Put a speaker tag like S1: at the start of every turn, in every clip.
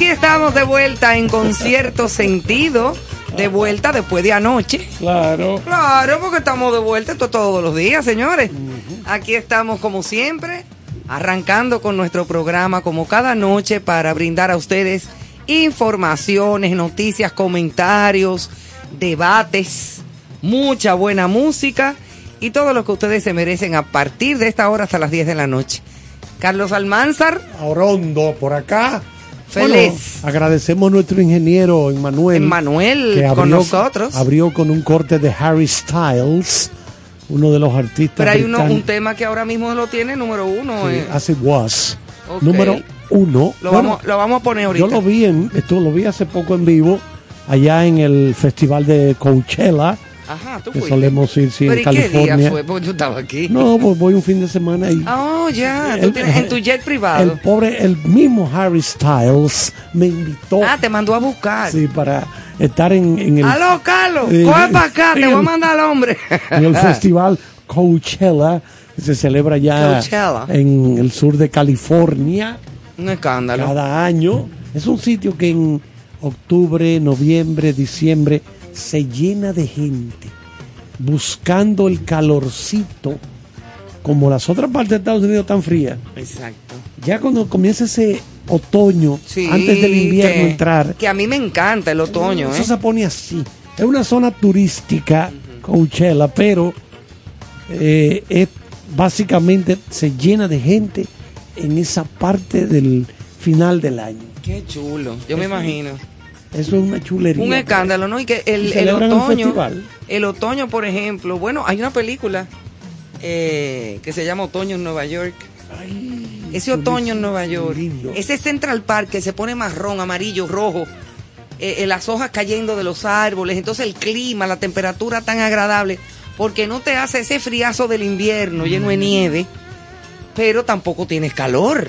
S1: Aquí estamos de vuelta en concierto sentido. De vuelta después de anoche.
S2: Claro.
S1: Claro, porque estamos de vuelta esto todos los días, señores. Aquí estamos como siempre, arrancando con nuestro programa como cada noche para brindar a ustedes informaciones, noticias, comentarios, debates, mucha buena música y todo lo que ustedes se merecen a partir de esta hora hasta las 10 de la noche. Carlos Almanzar.
S2: Orondo, por acá.
S1: Feliz.
S2: Bueno, agradecemos a nuestro ingeniero Emmanuel.
S1: Emmanuel que abrió, con nosotros.
S2: Abrió con un corte de Harry Styles, uno de los artistas.
S1: Pero hay uno, un tema que ahora mismo lo tiene número uno.
S2: Sí,
S1: eh.
S2: As it was. Okay. Número uno.
S1: Lo, bueno, vamos, lo vamos a poner ahorita.
S2: Yo lo vi, en, esto lo vi hace poco en vivo, allá en el festival de Coachella.
S1: Ajá, tú
S2: que solemos ir sí,
S1: ¿Pero
S2: en
S1: y
S2: California.
S1: qué día fue? Porque estaba aquí.
S2: No, pues voy un fin de semana y
S1: Oh, ya.
S2: El-
S1: Tú tienes en tu jet privado.
S2: el pobre, el mismo Harry Styles me invitó
S1: Ah, te mandó a buscar.
S2: sí, para estar en, en el,
S1: Aló, Carlos.
S2: Eh,
S1: Coge para acá. Te voy a mandar al hombre.
S2: en el festival Coachella, que se celebra ya
S1: Coachella.
S2: en el sur de California
S1: Un escándalo.
S2: cada año. Es un sitio que en octubre, noviembre, diciembre se llena de gente buscando el calorcito como las otras partes de Estados Unidos tan frías.
S1: Exacto.
S2: Ya cuando comienza ese otoño,
S1: Sí,
S2: antes del invierno
S1: que,
S2: entrar,
S1: Que a mí me encanta el otoño,
S2: eso
S1: ¿eh?
S2: se pone así. Es una zona turística, Coachella, pero eh, es, básicamente se llena de gente en esa parte del final del año.
S1: Qué chulo. Yo me imagino.
S2: Eso es una chulería.
S1: Un escándalo, ¿no? Y que
S2: Y
S1: el, el otoño. El otoño, por ejemplo. Bueno, hay una película eh, que se llama Otoño en Nueva York.
S2: Ay,
S1: Ese otoño en Nueva York.
S2: lindo.
S1: Ese Central Park que se pone marrón, amarillo, rojo. eh, eh, las hojas cayendo de los árboles. Entonces el clima, la temperatura tan agradable. Porque no te hace ese friazo del invierno lleno de nieve. Pero tampoco tienes calor.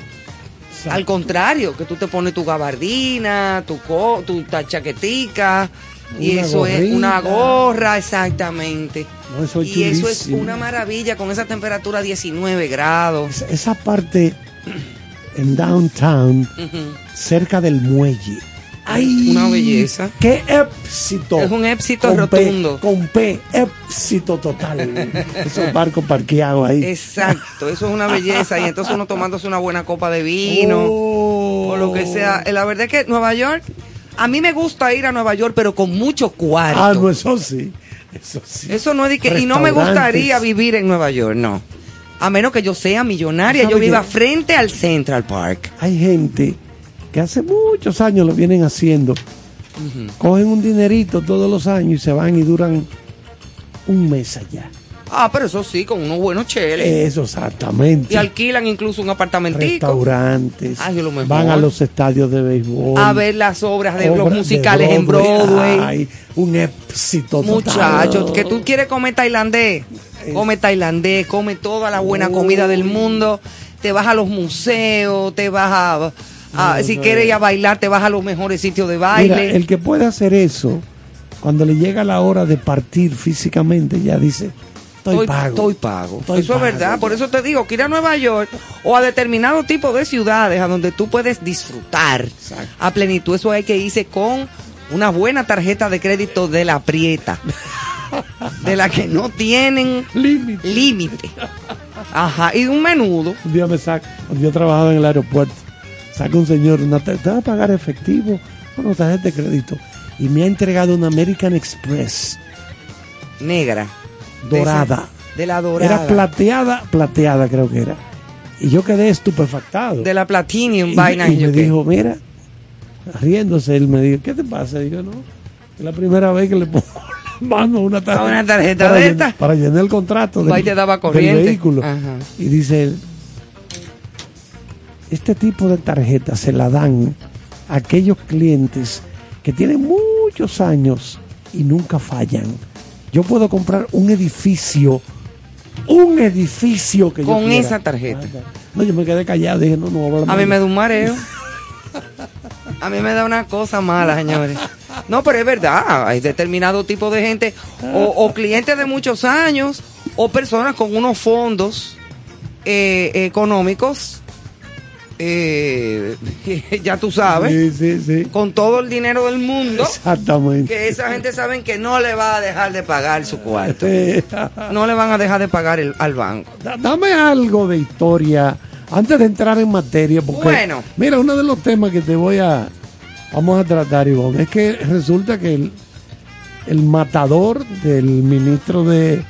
S2: Exacto.
S1: Al contrario, que tú te pones tu gabardina, tu, co tu ta- chaquetica, y eso es una gorra, exactamente.
S2: No, eso es
S1: y eso es una maravilla con esa temperatura 19 grados.
S2: Esa- parte en downtown, cerca del muelle. ¡Ay!
S1: Una belleza.
S2: ¡Qué éxito!
S1: Es un éxito
S2: Con P,
S1: rotundo.
S2: con P, éxito total. Esos barcos parqueados ahí.
S1: Exacto, eso es una belleza. Y entonces uno tomándose una buena copa de vino
S2: Oh.
S1: o lo que sea. Eh, La verdad es que Nueva York, a mí me gusta ir a Nueva York, pero con mucho cuarto.
S2: Ah, no, eso sí. Eso sí.
S1: Eso no es de que. Y no me gustaría vivir en Nueva York, no. A menos que yo sea millonaria,
S2: ¿Sabe
S1: yo viva frente al Central Park.
S2: Hay gente que hace muchos años lo vienen haciendo. Cogen un dinerito todos los años y se van y duran un mes allá.
S1: Ah, pero eso sí, con unos buenos cheles.
S2: Eso exactamente.
S1: y alquilan incluso un apartamentico.
S2: Restaurantes.
S1: Ay, lo mejor.
S2: Van a los estadios de béisbol.
S1: A ver las obras de los
S2: de
S1: musicales en Broadway.
S2: Ay, un éxito total.
S1: Muchachos, que tú quieres comer tailandés, come tailandés, come toda la buena comida del mundo, te vas a los museos, te vas a, a- si quieres ir a bailar, te vas a los mejores sitios de baile.
S2: Mira, el que puede hacer eso, cuando le llega la hora de partir físicamente, ya dice, estoy, pago.
S1: Estoy pago.
S2: Estoy
S1: eso
S2: pago,
S1: es verdad. Por eso te digo que ir a Nueva York o a determinado tipo de ciudades a donde tú puedes disfrutar
S2: Exacto.
S1: a plenitud. Eso hay que irse con una buena tarjeta de crédito de la prieta. de la que no tienen
S2: Límite.
S1: Ajá. Y un menudo.
S2: Un día me saca, yo trabajaba en el aeropuerto, saca un señor una tar- ¿te vas a pagar efectivo o no tarjeta de crédito? Y me ha entregado una American Express
S1: Negra. De
S2: dorada.
S1: esa- De la dorada.
S2: Era plateada, plateada creo que era. Y yo quedé estupefactado.
S1: de la Platinum
S2: y,
S1: vaina.
S2: y
S1: yo
S2: me dijo, mira, riéndose, él me dijo, ¿qué te pasa? Digo, no, es la primera vez que le pongo mano a una tarjeta.
S1: Una tarjeta
S2: para
S1: de
S2: llen-
S1: esta.
S2: Para llenar el contrato
S1: y te daba corriente.
S2: del vehículo.
S1: Ajá.
S2: Y dice él, este tipo de tarjeta se la dan a aquellos clientes que tienen muchos años y nunca fallan. Yo puedo comprar un edificio, un edificio que yo
S1: Con esa tarjeta.
S2: No, yo me quedé callado, dije, no, no hablar
S1: A mí me da un mareo. A mí me da una cosa mala, señores. No, pero es verdad, hay determinado tipo de gente, o, o clientes de muchos años, o personas con unos fondos eh, económicos eh, ya tú sabes,
S2: Sí, sí, sí.
S1: con todo el dinero del mundo,
S2: Exactamente.
S1: que esa gente saben que no le va a dejar de pagar su cuarto. No le van a dejar de pagar el- al banco.
S2: da- Dame algo de historia antes de entrar en materia, porque
S1: Bueno.
S2: mira, uno de los temas que te voy a vamos a tratar, Ivonne, es que resulta que el, el matador del ministro de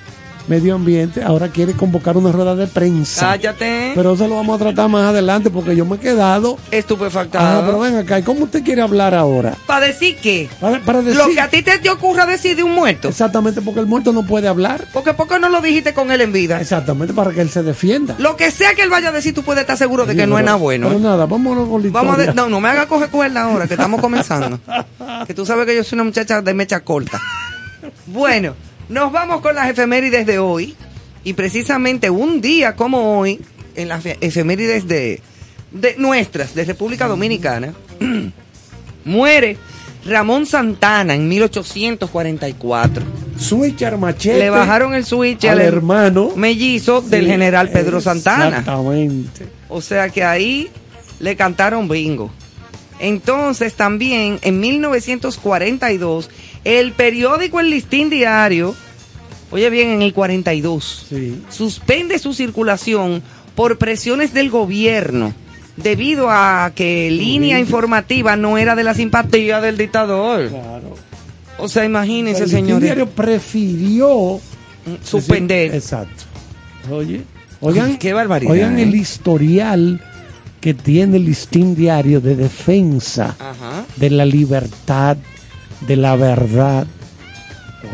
S2: Medio Ambiente ahora quiere convocar una rueda de prensa.
S1: Cállate.
S2: Pero eso lo vamos a tratar más adelante porque yo me he quedado. Ah,
S1: Estupefactado.
S2: pero ven acá, ¿y cómo usted quiere hablar ahora?
S1: ¿Para decir qué?
S2: Para, para decir.
S1: Lo que a ti te, te ocurra decir de un muerto.
S2: Exactamente, porque el muerto no puede hablar.
S1: Porque ¿por qué no lo dijiste con él en vida?
S2: Exactamente, para que él se defienda.
S1: Lo que sea que él vaya a decir, tú puedes estar seguro de que no es nada bueno.
S2: Pero nada, vámonos con la
S1: Vamos a no, no me hagas coger cuerda ahora, que estamos comenzando. que tú sabes que yo soy una muchacha de mecha corta. Bueno, nos vamos con las efemérides de hoy. Y precisamente un día como hoy, en las fe- efemérides de, de nuestras, de República Dominicana, muere Ramón Santana en 1844.
S2: Switcher machete.
S1: Le bajaron el switch
S2: al hermano
S1: mellizo del
S2: Sí,
S1: general Pedro Santana.
S2: Exactamente.
S1: O sea que ahí le cantaron bingo. Entonces también en 1942 el periódico El Listín Diario, oye bien, en el 42,
S2: Sí.
S1: suspende su circulación por presiones del gobierno debido a que línea informativa no era de la simpatía del dictador.
S2: Claro.
S1: O sea, imagínense,
S2: el Listín
S1: señores,
S2: diario prefirió
S1: suspender.
S2: decir- exacto. Oye, oigan,
S1: Qué barbaridad,
S2: Oigan
S1: ¿eh?
S2: el historial que tiene el listín diario de defensa
S1: Ajá.
S2: de la libertad, de la verdad.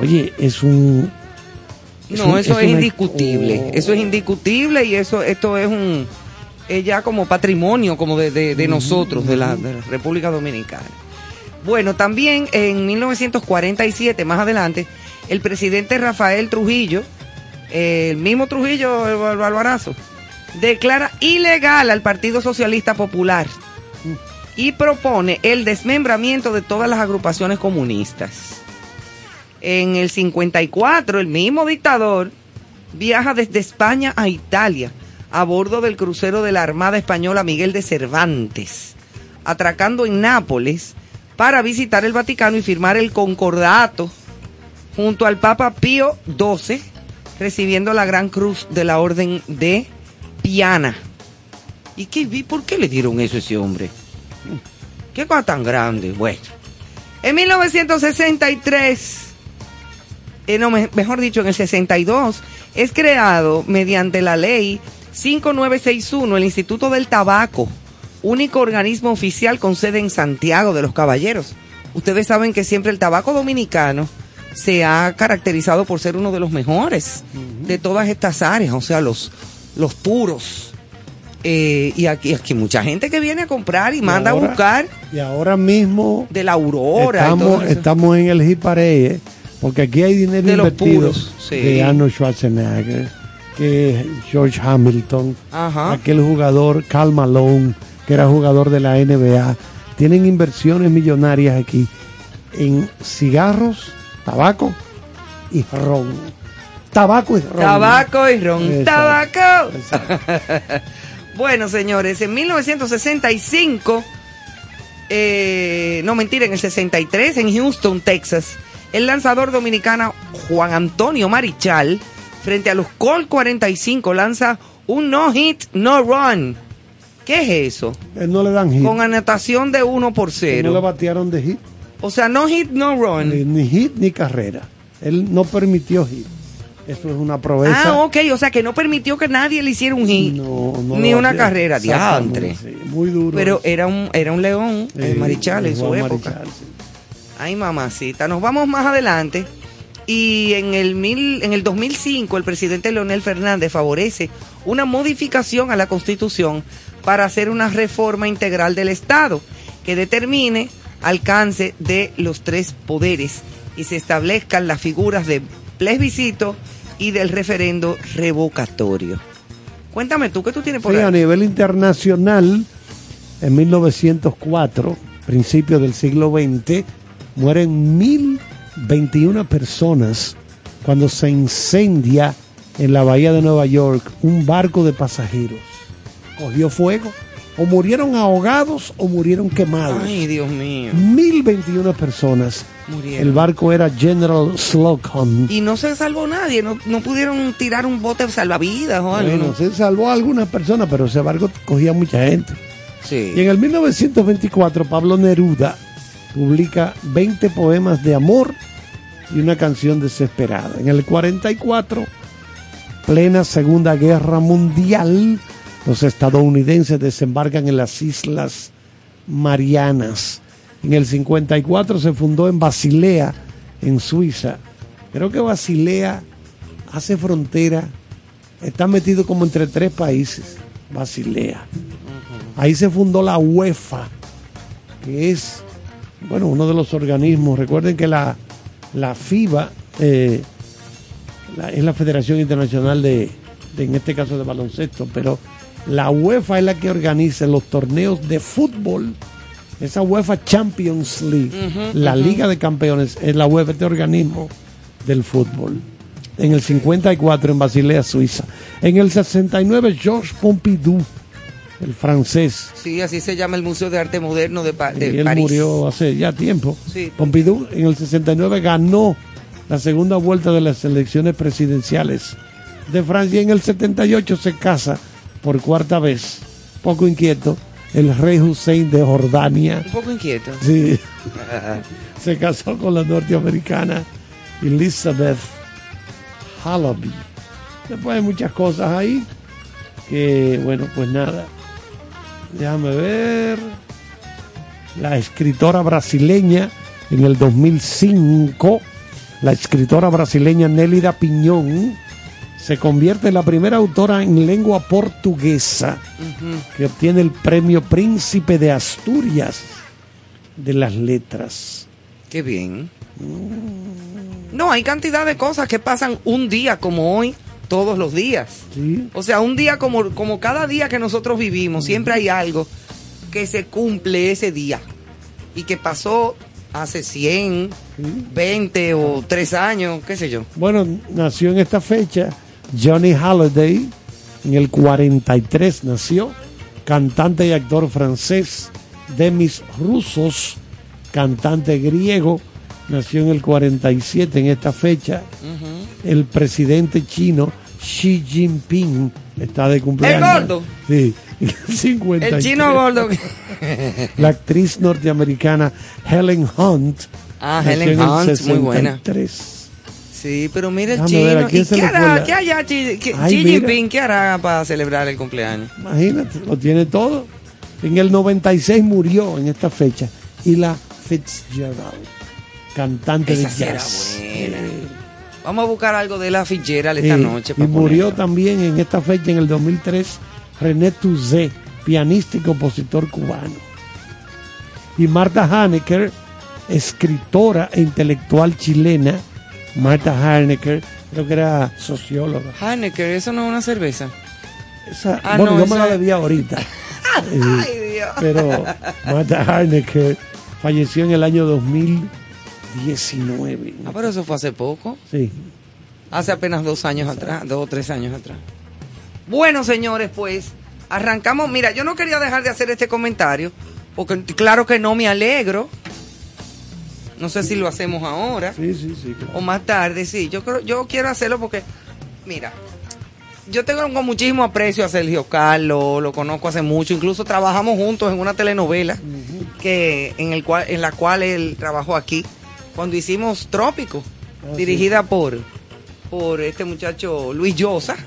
S2: Oye, es un Es
S1: No,
S2: un-
S1: eso
S2: es
S1: es,
S2: una-
S1: indiscutible.
S2: oh.
S1: Eso es indiscutible y eso esto es un es ya como patrimonio como de, de- de nosotros, de la, de la República Dominicana. Bueno, también en 1947, más adelante, el presidente Rafael Trujillo, el mismo Trujillo, el, Barbarazo, declara ilegal al Partido Socialista Popular y propone el desmembramiento de todas las agrupaciones comunistas. En el 54, el mismo dictador viaja desde España a Italia a bordo del crucero de la Armada Española Miguel de Cervantes, atracando en Nápoles para visitar el Vaticano y firmar el concordato junto al Papa Pío XII, recibiendo la Gran Cruz de la Orden de Piana. ¿Y qué, por qué le dieron eso a ese hombre? ¿Qué cosa tan grande? Bueno. En 1963, eh, no, me- mejor dicho, en el 62, es creado mediante la ley 5961 el Instituto del Tabaco, único organismo oficial con sede en Santiago de los Caballeros. Ustedes saben que siempre el tabaco dominicano se ha caracterizado por ser uno de los mejores de todas estas áreas, o sea, los, los puros. Eh, y aquí, aquí mucha gente que viene a comprar y, manda
S2: ahora-
S1: a buscar
S2: Y ahora mismo
S1: de la aurora.
S2: estamos, estamos en el hit parade, porque aquí hay dinero
S1: De los
S2: invertido
S1: puros, sí.
S2: de Arnold Schwarzenegger, que George Hamilton,
S1: Ajá.
S2: aquel jugador Carl Malone, que era jugador de la NBA. Tienen inversiones millonarias aquí en cigarros, tabaco y ron. Tabaco y ron.
S1: Tabaco y ron.
S2: Exacto.
S1: Tabaco.
S2: Exacto.
S1: Bueno, señores, en 1965, eh, no mentira, en el 63, en Houston, Texas, el lanzador dominicano Juan Antonio Marichal, frente a los Colt 45, lanza un no hit, no run. ¿Qué es eso?
S2: No le dan hit.
S1: Con anotación de 1 por
S2: no le
S1: 0.
S2: batearon de hit.
S1: O sea, no hit, no run.
S2: Ni hit ni carrera. Él no permitió hit. Eso es una proeza.
S1: Ah, ok, o sea que no permitió que nadie le hiciera un hit.
S2: No, no
S1: ni una carrera, diantre.
S2: sí, muy duro.
S1: Pero era un, era un león, el Marichal, en su época.
S2: Marichal, sí.
S1: Ay, mamacita. Nos vamos más adelante. Y en el, mil, en el 2005, el presidente Leonel Fernández favorece una modificación a la Constitución para hacer una reforma integral del Estado que determine alcance de los tres poderes y se establezcan las figuras de plebiscito y del referendo revocatorio. Cuéntame tú, ¿qué tú tienes por
S2: Sí, a
S1: ahí?
S2: nivel internacional, en 1904, principio del siglo XX, mueren 1021 personas cuando se incendia en la bahía de Nueva York un barco de pasajeros. Cogió fuego o murieron ahogados o murieron quemados.
S1: Ay, Dios mío.
S2: 1021 personas.
S1: Murieron.
S2: El barco era General Slocum.
S1: Y no se salvó nadie, no, no pudieron tirar un bote salvavidas o algo.
S2: Bueno,
S1: ¿no?
S2: se salvó a algunas personas, pero ese barco cogía mucha gente.
S1: Sí.
S2: Y en el 1924 Pablo Neruda publica 20 poemas de amor y una canción desesperada. En el 44, plena Segunda Guerra Mundial, los estadounidenses desembarcan en las Islas Marianas. En el 54 se fundó en Basilea, en Suiza. Creo que Basilea hace frontera, está metido como entre tres países. Basilea. Ahí se fundó la UEFA, que es, bueno, uno de los organismos. Recuerden que la, la FIBA eh, es la Federación Internacional de, de, en este caso, de baloncesto, pero la UEFA es la que organiza los torneos de fútbol. Esa UEFA Champions League, la Liga de Campeones, es la UEFA, este organismo del fútbol. En el 54 en Basilea, Suiza. En el 69 Georges Pompidou, el francés,
S1: Sí, así se llama el Museo de Arte Moderno de, Pa- de
S2: y él
S1: París.
S2: murió hace ya tiempo.
S1: Sí.
S2: Pompidou en el 69 ganó la segunda vuelta de las elecciones presidenciales de Francia y en el 78 se casa por cuarta vez, poco inquieto, el rey Hussein de Jordania.
S1: Un poco inquieto.
S2: Sí, se casó con la norteamericana Elizabeth Halaby. Después hay muchas cosas ahí que, bueno, pues nada. Déjame ver. La escritora brasileña en el 2005, la escritora brasileña Nélida Piñón se convierte en la primera autora en lengua portuguesa que obtiene el premio Príncipe de Asturias de las letras.
S1: Qué bien. No, hay cantidad de cosas que pasan un día como hoy, todos los días.
S2: ¿sí?
S1: O sea, un día como, como cada día que nosotros vivimos, siempre hay algo que se cumple ese día y que pasó hace 100, 20 o 3 años, qué sé yo.
S2: Bueno, nació en esta fecha Johnny Halliday, en el 43 nació, cantante y actor francés, Demis Rusos, cantante griego, nació en el 47 en esta fecha. El presidente chino Xi Jinping está de cumpleaños.
S1: ¿El gordo?
S2: Sí, 53.
S1: El chino gordo.
S2: La actriz norteamericana Helen Hunt.
S1: Ah,
S2: nació
S1: Helen
S2: en el
S1: Hunt, muy buena.
S2: 63.
S1: Sí, pero mira el
S2: Déjame ver, ¿a
S1: chino. ¿Y qué hará, qué hará qué-
S2: Ay,
S1: Xi
S2: mira.
S1: Jinping? ¿Qué hará para celebrar el cumpleaños?
S2: Imagínate, lo tiene todo. En el 96 murió en esta fecha. Y la Fitzgerald, cantante
S1: Esa
S2: de jazz.
S1: Vamos a buscar algo de la Fitzgerald esta noche.
S2: y murió
S1: ponerlo.
S2: también en esta fecha, en el 2003, René Tuzé, pianista y compositor cubano. Y Marta Hanecker, escritora e intelectual chilena. Marta Hanecker, creo que era socióloga.
S1: Hanecker, eso no es una cerveza.
S2: Esa-
S1: Ah,
S2: bueno,
S1: no,
S2: yo me
S1: esa-
S2: la debía ahorita. Eh,
S1: Ay, Dios.
S2: pero Marta Hanecker falleció en el año 2019.
S1: Ah, pero eso fue hace poco.
S2: Sí.
S1: Hace apenas dos años atrás, dos o tres años atrás. Bueno, señores, pues arrancamos. Mira, yo no quería dejar de hacer este comentario, porque claro que no me alegro. No sé si lo hacemos ahora
S2: Sí, sí, sí. claro.
S1: o más tarde, sí. Yo creo, yo quiero hacerlo porque, mira, yo tengo con muchísimo aprecio a Sergio Carlos, lo conozco hace mucho, incluso trabajamos juntos en una telenovela que en el cual, en la cual él trabajó aquí, cuando hicimos Trópico,
S2: Ah,
S1: dirigida por, por este muchacho Luis Llosa.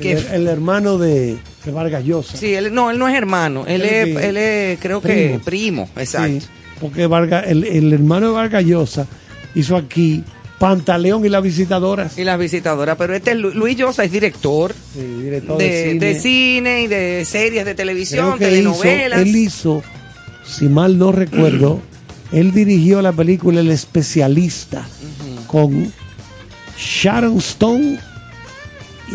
S1: que-
S2: El, el hermano de, de Vargas Llosa.
S1: Sí, él no, él no es hermano, él
S2: Él
S1: es,
S2: es-
S1: él es, creo que primo, exacto.
S2: Porque Vargas, el, el hermano de Vargas Llosa hizo aquí Pantaleón y las visitadoras.
S1: Y las visitadoras, pero este es Lu- Luis Llosa es director.
S2: Sí, director
S1: de,
S2: de,
S1: de
S2: cine.
S1: y de series de televisión,
S2: que hizo,
S1: telenovelas.
S2: él hizo, si mal no recuerdo, él dirigió la película El Especialista con Sharon Stone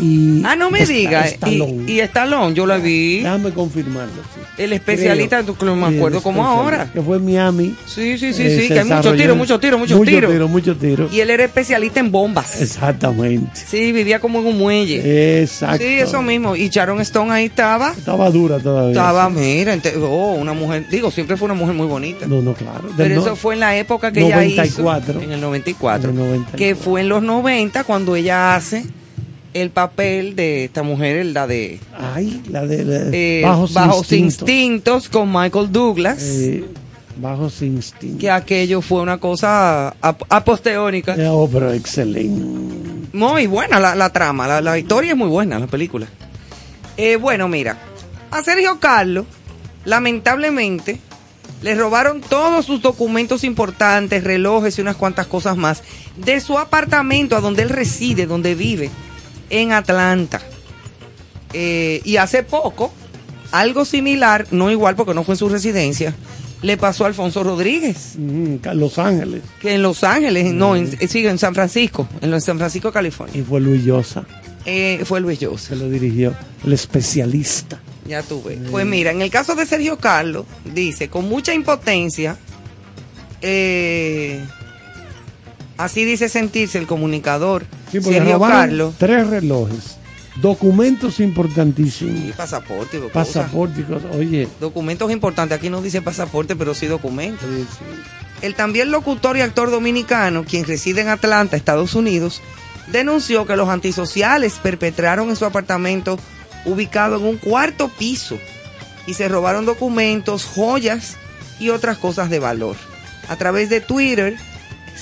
S2: y
S1: Ah, no me
S2: Esta-
S1: diga.
S2: Stallone.
S1: Y, y Stallone, yo la vi.
S2: Déjame confirmarlo. sí.
S1: El especialista, no me acuerdo como ahora.
S2: Que fue en Miami.
S1: Sí, sí, sí,
S2: Eh,
S1: sí, que hay muchos tiros, muchos tiros, muchos
S2: mucho
S1: tiros.
S2: tiro, muchos tiros.
S1: Y él era especialista en bombas.
S2: Exactamente.
S1: Sí, vivía como en un muelle.
S2: Exacto.
S1: Sí, eso mismo. Y Sharon Stone ahí estaba.
S2: Estaba dura todavía.
S1: Estaba,
S2: sí.
S1: mira, oh, una mujer, digo, siempre fue una mujer muy bonita.
S2: No, no, claro. Del
S1: Pero
S2: no-
S1: eso fue en la época que ella hizo.
S2: 94.
S1: En el 94.
S2: En el 94.
S1: Que fue en los 90 cuando ella hace el papel de esta mujer, la de
S2: Ay, la de la-
S1: eh,
S2: Bajos,
S1: Bajos
S2: Instintos.
S1: Instintos con Michael Douglas.
S2: Eh, bajos Instintos.
S1: que aquello fue una cosa ap- aposteónica.
S2: Eh, oh, pero excelente.
S1: Muy buena la, la trama, la, la historia es muy buena, la película. Eh, bueno, mira, a Sergio Carlos, lamentablemente, le robaron todos sus documentos importantes, relojes y unas cuantas cosas más, de su apartamento a donde él reside, donde vive, en Atlanta. Eh, y hace poco, algo similar, no igual porque no fue en su residencia, le pasó a Alfonso Rodríguez
S2: Mm, Los Ángeles.
S1: que en Los Ángeles, no, en, eh, sigue en San Francisco, en, San Francisco, California.
S2: Y fue Luis Llosa
S1: Eh, fue Luis
S2: que
S1: Joseph,
S2: lo dirigió. El especialista.
S1: ya tuve. Pues mira, en el caso de Sergio Carlos, dice, con mucha impotencia, eh, así dice sentirse el comunicador
S2: Sí,
S1: Sergio Carlos.
S2: tres relojes, documentos importantísimos,
S1: pasaporte, y cosas.
S2: pasaporte y cosas. Oye,
S1: Documentos importantes, aquí no dice pasaporte, pero sí documentos.
S2: sí, sí.
S1: El también locutor y actor dominicano, quien reside en Atlanta, Estados Unidos, denunció que los antisociales perpetraron en su apartamento ubicado en un cuarto piso y se robaron documentos, joyas y otras cosas de valor. A través de Twitter,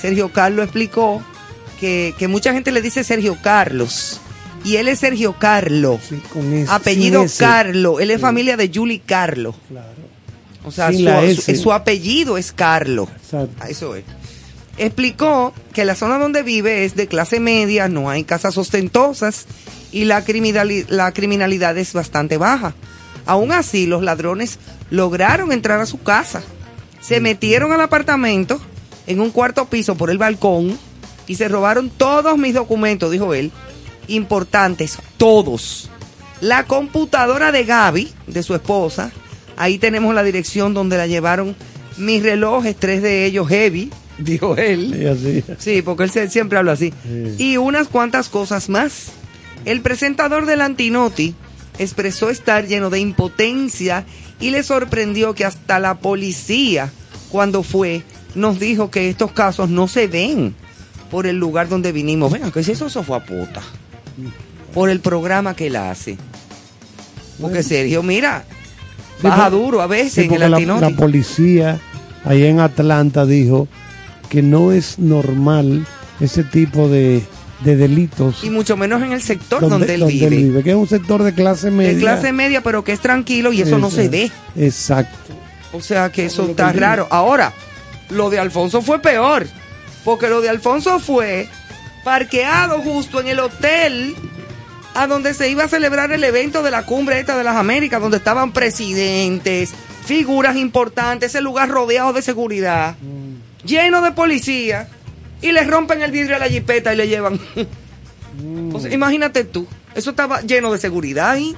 S1: Sergio Carlos explicó que, que mucha gente le dice Sergio Carlos y él es Sergio Carlo,
S2: Sí, con ese-
S1: apellido. Carlo, él es
S2: Sí.
S1: familia de Julie Carlo.
S2: Claro.
S1: O sea, su, apellido es Carlo.
S2: Exacto.
S1: Eso es. Explicó que la zona donde vive es de clase media, no hay casas ostentosas y la, criminali- la criminalidad es bastante baja. Aún así, los ladrones lograron entrar a su casa. Se metieron al apartamento en un cuarto piso por el balcón y se robaron todos mis documentos, dijo él, importantes, todos. La computadora de Gaby, de su esposa, ahí tenemos la dirección donde la llevaron mis relojes, tres de ellos heavy, dijo él.
S2: Y así.
S1: Sí, porque él siempre habla así.
S2: Sí.
S1: Y unas cuantas cosas más. El presentador del Antinoti expresó estar lleno de impotencia y le sorprendió que hasta la policía, cuando fue, nos dijo que estos casos no se ven por el lugar donde vinimos. Venga, que si eso, eso fue a puta. Por el programa que él hace. Porque Sergio, mira,
S2: Sí,
S1: baja
S2: porque-
S1: duro a veces
S2: Sí,
S1: en el
S2: la, la policía ahí en Atlanta dijo que no es normal ese tipo de, de delitos
S1: y mucho menos en el sector donde, él vive.
S2: que es un sector de clase media.
S1: de clase media, pero que es tranquilo y eso no se ve.
S2: Exacto.
S1: O sea que eso está raro. Ahora, lo de Alfonso fue peor, porque lo de Alfonso fue parqueado justo en el hotel a donde se iba a celebrar el evento de la cumbre esta de las Américas, donde estaban presidentes, figuras importantes, ese lugar rodeado de seguridad, lleno de policía, y le rompen el vidrio a la jipeta y le llevan. O sea, imagínate tú, eso estaba lleno de seguridad ahí.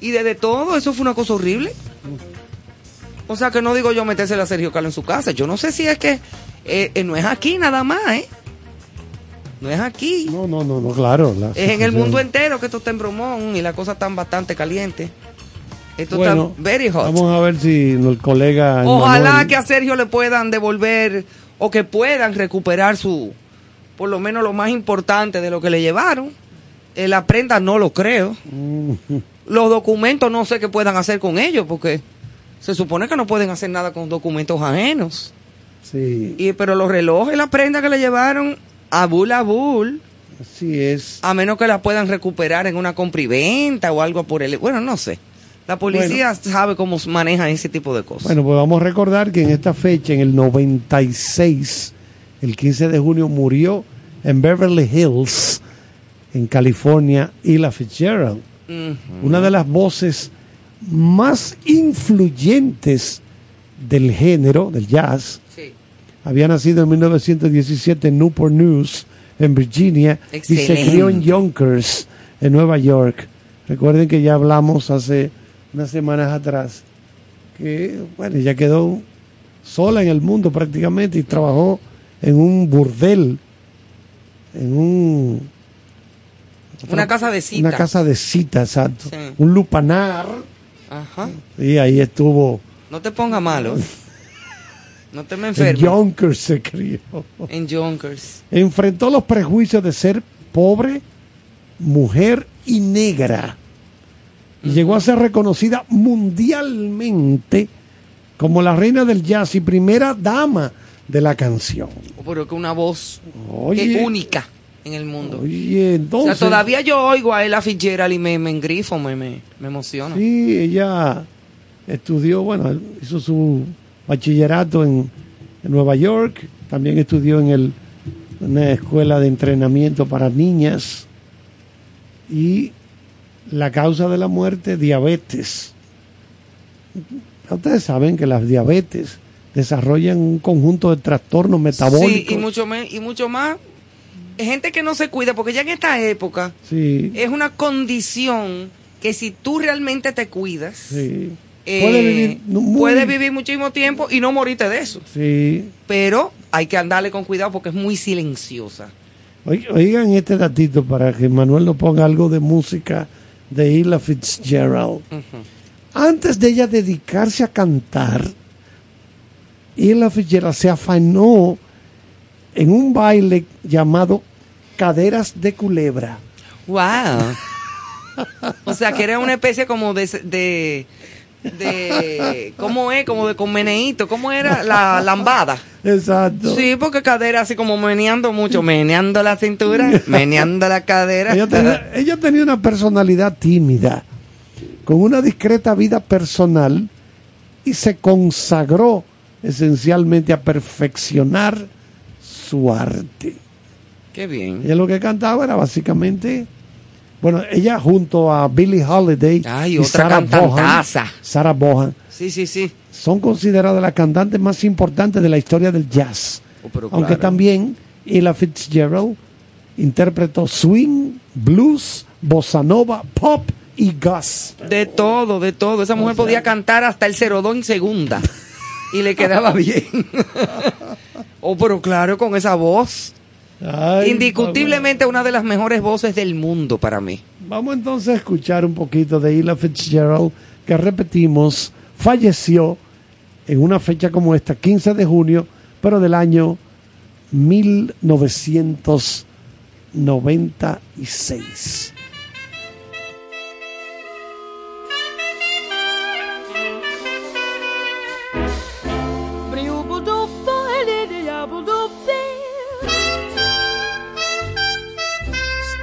S1: Y de, de todo, eso fue una cosa horrible. O sea que no digo yo meterse a Sergio Carlos en su casa. Yo no sé si es que eh, eh, no es aquí nada más, ¿eh? No es aquí.
S2: No, no, no, no, claro. la
S1: es en el mundo entero que esto está en bromón y las cosas están bastante calientes. Esto
S2: Bueno,
S1: está very hot.
S2: vamos a ver si el colega.
S1: Ojalá
S2: Emanuel-
S1: que a Sergio le puedan devolver o que puedan recuperar su, por lo menos lo más importante de lo que le llevaron. Eh, la prenda no lo creo.
S2: Mm,
S1: Los documentos no sé qué puedan hacer con ellos porque se supone que no pueden hacer nada con documentos ajenos.
S2: Sí,
S1: Y, pero los relojes, la prenda que le llevaron a Bull a Bull,
S2: así es.
S1: a menos que la puedan recuperar en una compra y venta o algo por el... Bueno, no sé. La policía sabe cómo maneja ese tipo de cosas.
S2: Bueno, pues vamos a recordar que en esta fecha, en el 96, el 15 de junio, murió en Beverly Hills, en California, Ella Fitzgerald. Una de las voces más influyentes del género, del jazz.
S1: Sí.
S2: Había nacido en 1917 en Newport News, en Virginia, y se crió en Yonkers, en Nueva York. Recuerden que ya hablamos hace unas semanas atrás que, bueno, ella quedó sola en el mundo prácticamente y trabajó en un burdel, en un...
S1: Una casa de cita.
S2: Una casa de cita, exacto.
S1: Sí.
S2: Un lupanar.
S1: Ajá.
S2: Y ahí estuvo.
S1: No te pongas malo. No te me
S2: En
S1: enfermes.
S2: Yonkers se crió.
S1: En Yonkers.
S2: Enfrentó los prejuicios de ser pobre, mujer y negra. Y llegó a ser reconocida mundialmente como la reina del jazz y primera dama de la canción.
S1: Pero que una voz
S2: Oye.
S1: que única en el mundo.
S2: Oye,
S1: o
S2: entonces.
S1: sea, todavía yo oigo a Ella Fitzgerald y me, me engrifo, me, me, me emociona.
S2: Sí, ella estudió, bueno, hizo su bachillerato en, en Nueva York, también estudió en el, una escuela de entrenamiento para niñas y la causa de la muerte, diabetes. Ustedes saben que las diabetes desarrollan un conjunto de trastornos metabólicos.
S1: Sí, y mucho, me- y mucho más. Gente que no se cuida, porque ya en esta época
S2: Sí,
S1: es una condición que si tú realmente te cuidas,
S2: sí.
S1: eh,
S2: Puede vivir muy-
S1: vivir muchísimo tiempo y no morirte de eso.
S2: Sí,
S1: Pero hay que andarle con cuidado porque es muy silenciosa.
S2: Oi- Oigan este datito para que Manuel nos ponga algo de música de Ella Fitzgerald. Antes de ella dedicarse a cantar, Ella Fitzgerald se afanó en un baile llamado Caderas de Culebra.
S1: Wow. o sea, que era una especie como de... de de ¿Cómo es? Como de con meneíto. ¿Cómo era? La lambada.
S2: Exacto.
S1: Sí, porque cadera así como meneando mucho. Meneando la cintura, meneando la cadera.
S2: Ella tenía, ella tenía una personalidad tímida, con una discreta vida personal y se consagró esencialmente a perfeccionar su arte.
S1: Qué bien.
S2: Ella lo que cantaba era básicamente, bueno, ella junto a Billie Holiday
S1: Ay,
S2: y
S1: otra
S2: Sarah Bohan. Sarah Bohan,
S1: Sí, sí, sí.
S2: son consideradas las cantantes más importantes de la historia del jazz.
S1: Oh, pero
S2: Aunque
S1: claro.
S2: también Ella Fitzgerald interpretó swing, blues, bossa nova, pop y gospel.
S1: De todo, de todo. Esa mujer podía cantar hasta el cerodón en segunda. Y le quedaba bien. oh, pero claro, con esa voz.
S2: Ay,
S1: Indiscutiblemente una de las mejores voces del mundo para mí.
S2: Vamos entonces a escuchar un poquito de Ella Fitzgerald, que repetimos, falleció en una fecha como esta, 15 de junio, pero del año 1996.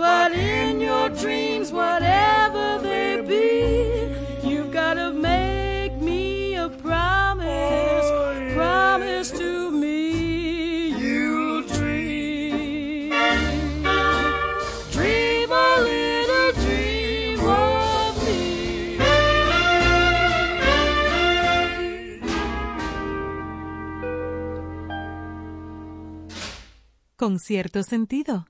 S3: But in your dreams, whatever they be, you've gotta make me a promise.
S4: Oh, yeah.
S3: Promise to me.
S4: You dream.
S3: Dream a little dream of me.
S5: Con cierto sentido.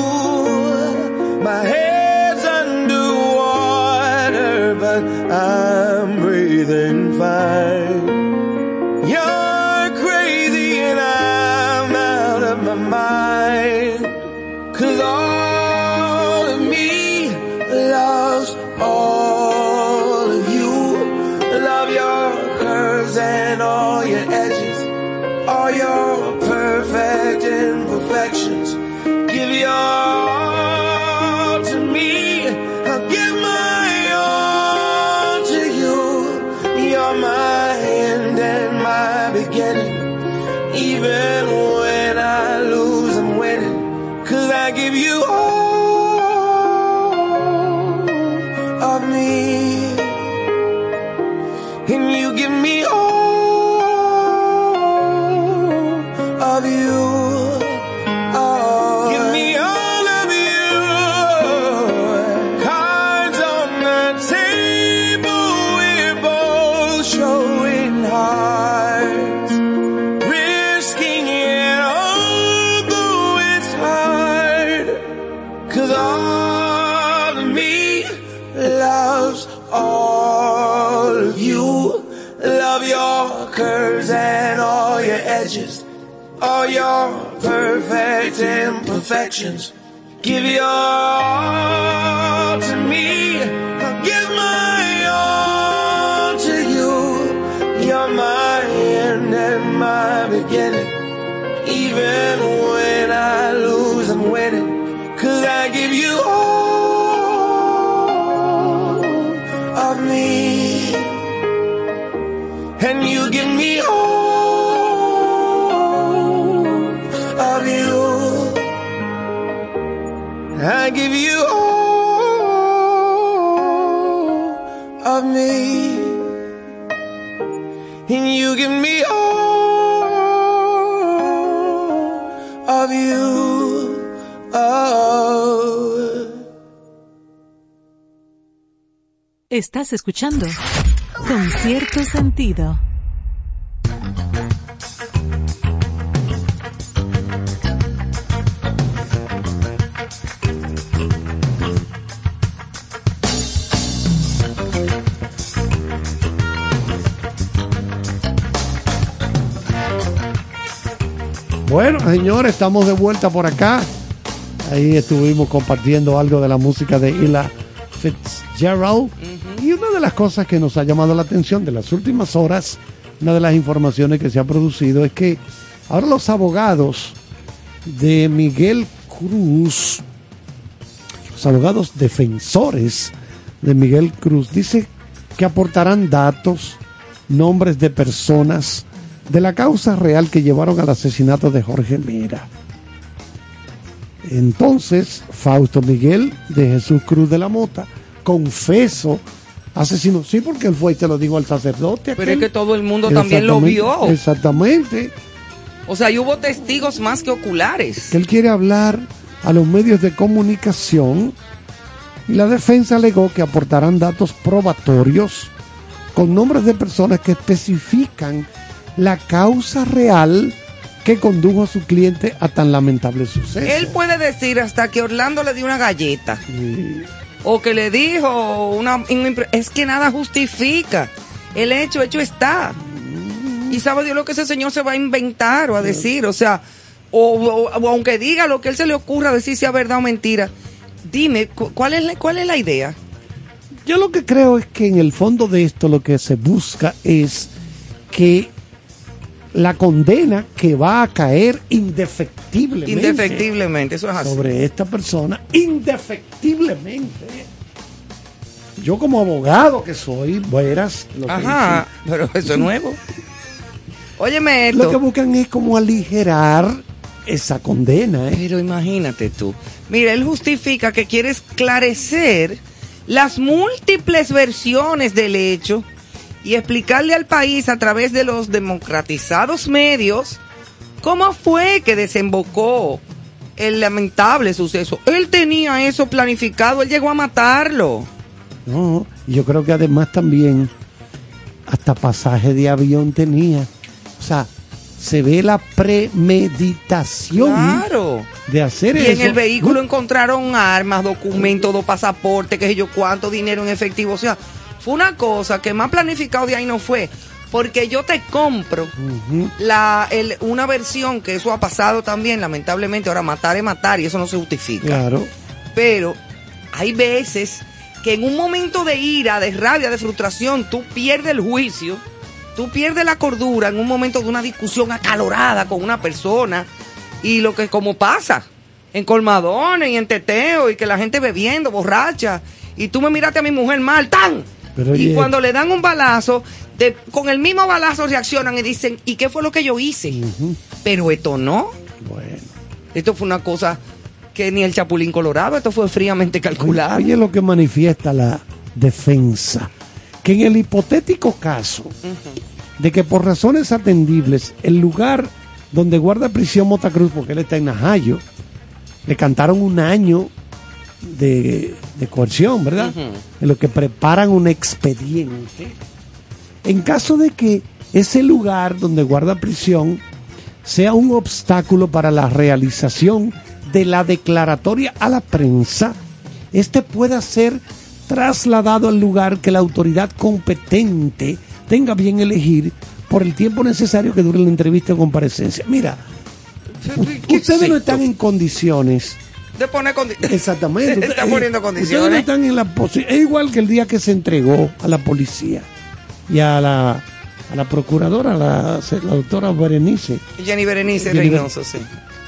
S6: I'm breathing fine. Give your all.
S5: Estás escuchando con cierto sentido.
S2: Bueno, señores, estamos de vuelta por acá. Ahí estuvimos compartiendo algo de la música de Ella Fitzgerald. Y una de las cosas que nos ha llamado la atención de las últimas horas, una de las informaciones que se ha producido es que ahora los abogados de Miguel Cruz, los abogados defensores de Miguel Cruz, dice que aportarán datos, nombres de personas de la causa real que llevaron al asesinato de Jorge Mera. Entonces, Fausto Miguel de Jesús Cruz de la Mota, confeso, asesino, sí, porque él fue y te lo digo al sacerdote.
S1: Pero es que todo el mundo también lo vio.
S2: Exactamente.
S1: O sea, y hubo testigos más que oculares.
S2: que él quiere hablar a los medios de comunicación y la defensa alegó que aportarán datos probatorios con nombres de personas que especifican la causa real que condujo a su cliente a tan lamentable suceso.
S1: Él puede decir hasta que Orlando le dio una galleta. O que le dijo una... Es que nada justifica. El hecho, hecho está. Y sabe Dios lo que ese señor se va a inventar o a decir. O sea, o, o- aunque diga lo que él se le ocurra decir sea verdad o mentira. Dime, cu- ¿cuál es la, cuál es la idea?
S2: Yo lo que creo es que en el fondo de esto lo que se busca es que la condena que va a caer indefectiblemente
S1: Indefectiblemente, eso es así.
S2: sobre esta persona, indefectiblemente. Yo como abogado que soy, verás lo que
S1: Ajá, pero eso es nuevo. Óyeme
S2: hice. Lo que
S1: esto.
S2: buscan es como aligerar esa condena. ¿eh?
S1: Pero imagínate tú. Mira, él justifica que quiere esclarecer las múltiples versiones del hecho y explicarle al país a través de los democratizados medios cómo fue que desembocó el lamentable suceso. Él tenía eso planificado, él llegó a matarlo.
S2: No, y yo creo que además también hasta pasaje de avión tenía. O sea, se ve la premeditación
S1: Claro.
S2: de hacer
S1: Y
S2: eso.
S1: en el vehículo encontraron armas, documentos, dos pasaportes, qué sé yo, cuánto dinero en efectivo. O sea, fue una cosa que más planificado de ahí no fue. Porque yo te compro la, el- una versión que eso ha pasado también, lamentablemente. Ahora, matar es matar y eso no se justifica.
S2: Claro.
S1: Pero hay veces que en un momento de ira, de rabia, de frustración, tú pierdes el juicio, tú pierdes la cordura en un momento de una discusión acalorada con una persona y lo que como pasa en colmadones y en teteo y que la gente bebiendo, borracha y tú me miraste a mi mujer mal, tan.
S2: Pero,
S1: y
S2: oye-
S1: cuando le dan un balazo, de- con el mismo balazo reaccionan y dicen, ¿y qué fue lo que yo hice? Pero esto no.
S2: Bueno.
S1: Esto fue una cosa que ni el Chapulín Colorado, esto fue fríamente calculado.
S2: Oye lo que manifiesta la defensa, que en el hipotético caso de que por razones atendibles el lugar donde guarda prisión Motacruz, porque él está en Najayo, le cantaron un año de, de coerción, ¿verdad? En lo que preparan un expediente. En caso de que ese lugar donde guarda prisión sea un obstáculo para la realización de la declaratoria a la prensa, este pueda ser trasladado al lugar que la autoridad competente tenga bien elegir por el tiempo necesario que dure la entrevista o comparecencia. Mira, ustedes no están en condiciones
S1: De poner condiciones.
S2: Exactamente.
S1: Está poniendo
S2: Ustedes no
S1: condiciones.
S2: están en la posi- Es igual que el día que se entregó a la policía y a la, a la procuradora, la, la doctora Berenice.
S1: Jenny Berenice
S2: Jenny
S1: Reynoso, sí.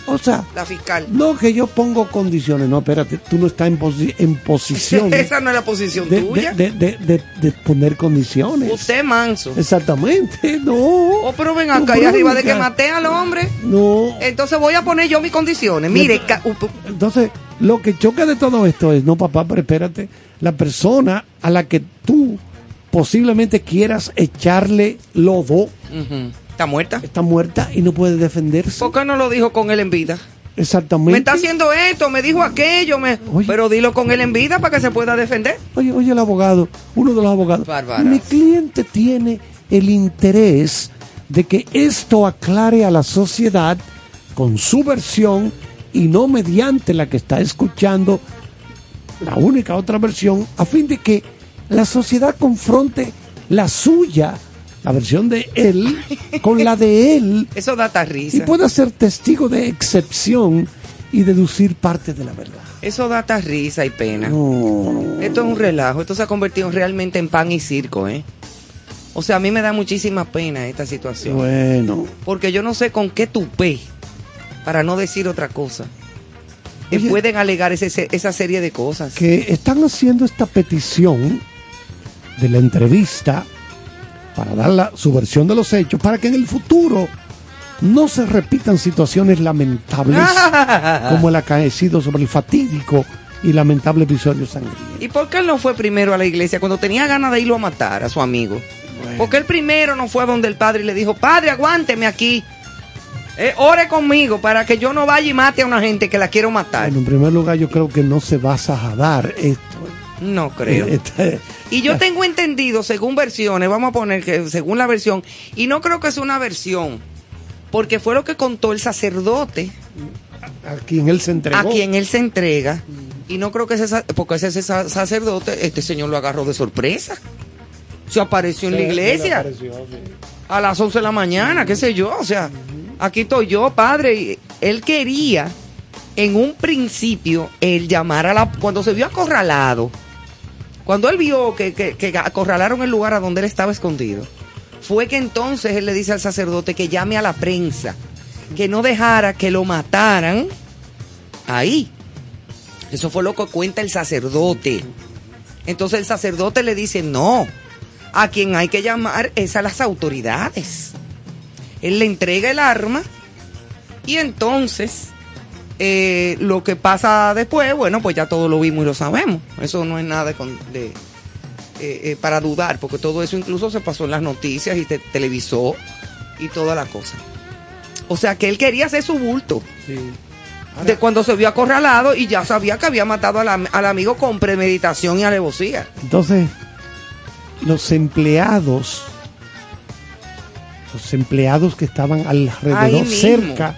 S2: O sea,
S1: La fiscal.
S2: no que yo pongo condiciones. No, espérate, tú no estás en, posi- en posición
S1: Esa no es la posición
S2: de,
S1: tuya.
S2: de- de- de- poner condiciones.
S1: Usted manso.
S2: Exactamente, no.
S1: Oh, pero ven
S2: No,
S1: acá y arriba de que maté al hombre.
S2: No.
S1: Entonces voy a poner yo mis condiciones. Mire, uh,
S2: Entonces, lo que choca de todo esto es, no papá, pero espérate, la persona a la que tú posiblemente quieras echarle lodo
S1: ujú, está muerta.
S2: está muerta y no puede defenderse.
S1: ¿Por qué no lo dijo con él en vida?
S2: Exactamente.
S1: Me está haciendo esto, me dijo aquello, me...
S2: Oye.
S1: pero dilo con él en vida para que se pueda defender.
S2: Oye, oye, el abogado, uno de los abogados.
S1: Bárbaras.
S2: Mi cliente tiene el interés de que esto aclare a la sociedad con su versión y no mediante la que está escuchando la única otra versión, a fin de que la sociedad confronte la suya, la versión de él, con la de él,
S1: Eso da hasta
S2: y
S1: risa.
S2: pueda ser testigo de excepción y deducir parte de la verdad.
S1: Eso da risa y pena.
S2: No,
S1: Esto es un relajo, esto se ha convertido realmente en pan y circo, ¿eh? O sea, a mí me da muchísima pena esta situación.
S2: bueno.
S1: Porque yo no sé con qué tupé, para no decir otra cosa, que
S2: Oye.
S1: pueden alegar ese- esa serie de cosas.
S2: que están haciendo esta petición de la entrevista para dar la, su versión de los hechos, para que en el futuro no se repitan situaciones lamentables como el acaecido sobre el fatídico y lamentable episodio sangriento.
S1: ¿Y por qué él no fue primero a la iglesia cuando tenía ganas de irlo a matar a su amigo? Porque él primero no fue a donde el padre y le dijo, padre, aguánteme aquí. Eh, ore conmigo para que yo no vaya y mate a una gente que la quiero matar.
S2: Bueno, en primer lugar, yo creo que no se va a sajadar esto.
S1: No creo. Y yo tengo entendido, según versiones, vamos a poner que según la versión, y no creo que sea una versión, porque fue lo que contó el sacerdote
S2: a quien él se entregó.
S1: a quien él se entrega, y no creo que ese, porque ese, ese sa- sacerdote, este señor lo agarró de sorpresa. Se apareció en la iglesia
S2: apareció, sí.
S1: a las 11 de la mañana, qué sé yo, o sea, aquí estoy yo, padre, y él quería en un principio el llamar a la cuando se vio acorralado, cuando él vio que, que, acorralaron el lugar a donde él estaba escondido, fue que entonces él le dice al sacerdote que llame a la prensa, que no dejara que lo mataran ahí. Eso fue lo que cuenta el sacerdote. Entonces el sacerdote le dice, no, a quien hay que llamar es a las autoridades. Él le entrega el arma y entonces eh, lo que pasa después, bueno, pues ya todo lo vimos y lo sabemos. Eso no es nada de, eh, eh, para dudar, porque todo eso incluso se pasó en las noticias y te televisó y toda la cosa. O sea que él quería hacer su bulto
S2: Sí.
S1: de cuando se vio acorralado y ya sabía que había matado al, al amigo con premeditación y alevosía.
S2: Entonces, los empleados, los empleados que estaban alrededor, cerca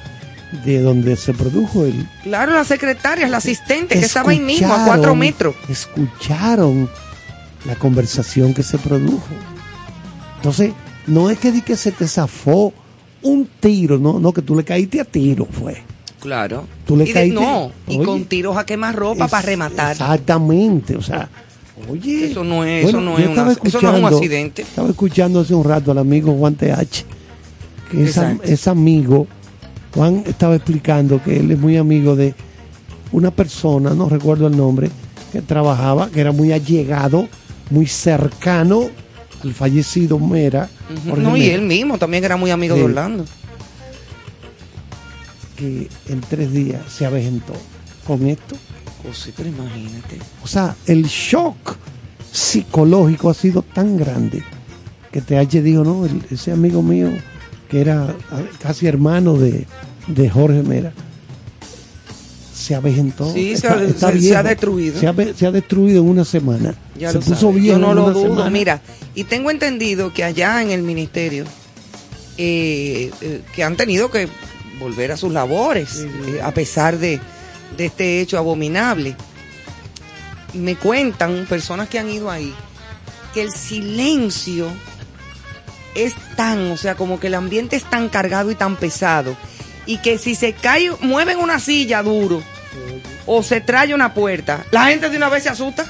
S2: de donde se produjo el...
S1: Claro, la secretaria, la asistente que estaba ahí mismo, a cuatro metros.
S2: Escucharon la conversación que se produjo. Entonces, no es que di que se te zafó un tiro, no, no, que tú le caíste a tiro, fue.
S1: Claro.
S2: Tú le
S1: y de-
S2: caíste-
S1: no, y
S2: Oye.
S1: con tiros a quemar ropa para rematar.
S2: Exactamente, o sea, oye.
S1: Eso no es- eso no es una- eso no es un accidente.
S2: Estaba escuchando hace un rato al amigo Juan TH, que es, am- es amigo. Juan estaba explicando que él es muy amigo de una persona, no recuerdo el nombre, que trabajaba, que era muy allegado, muy cercano al fallecido Mera.
S1: No, y él mismo también era muy amigo de Orlando.
S2: Que en tres días se avejentó con esto.
S1: Pues sí, pero imagínate.
S2: O sea, el shock psicológico ha sido tan grande que TH dijo, no, el- ese amigo mío que era ah, casi hermano de, de Jorge Mera, se avejentó.
S1: Sí, se ha- se- se ha
S2: viejo.
S1: destruido.
S2: Se ha, ve- se ha destruido en una semana.
S1: Ya
S2: se puso viejo
S1: Yo no
S2: en
S1: lo
S2: una
S1: dudo.
S2: semana.
S1: Mira, y tengo entendido que allá en el ministerio eh, eh, que han tenido que volver a sus labores eh, a pesar de, de este hecho abominable. Me cuentan personas que han ido ahí que el silencio es tan, o sea, como que el ambiente es tan cargado y tan pesado y que si se cae, mueven una silla duro o se trae una puerta, la gente de una vez se asusta.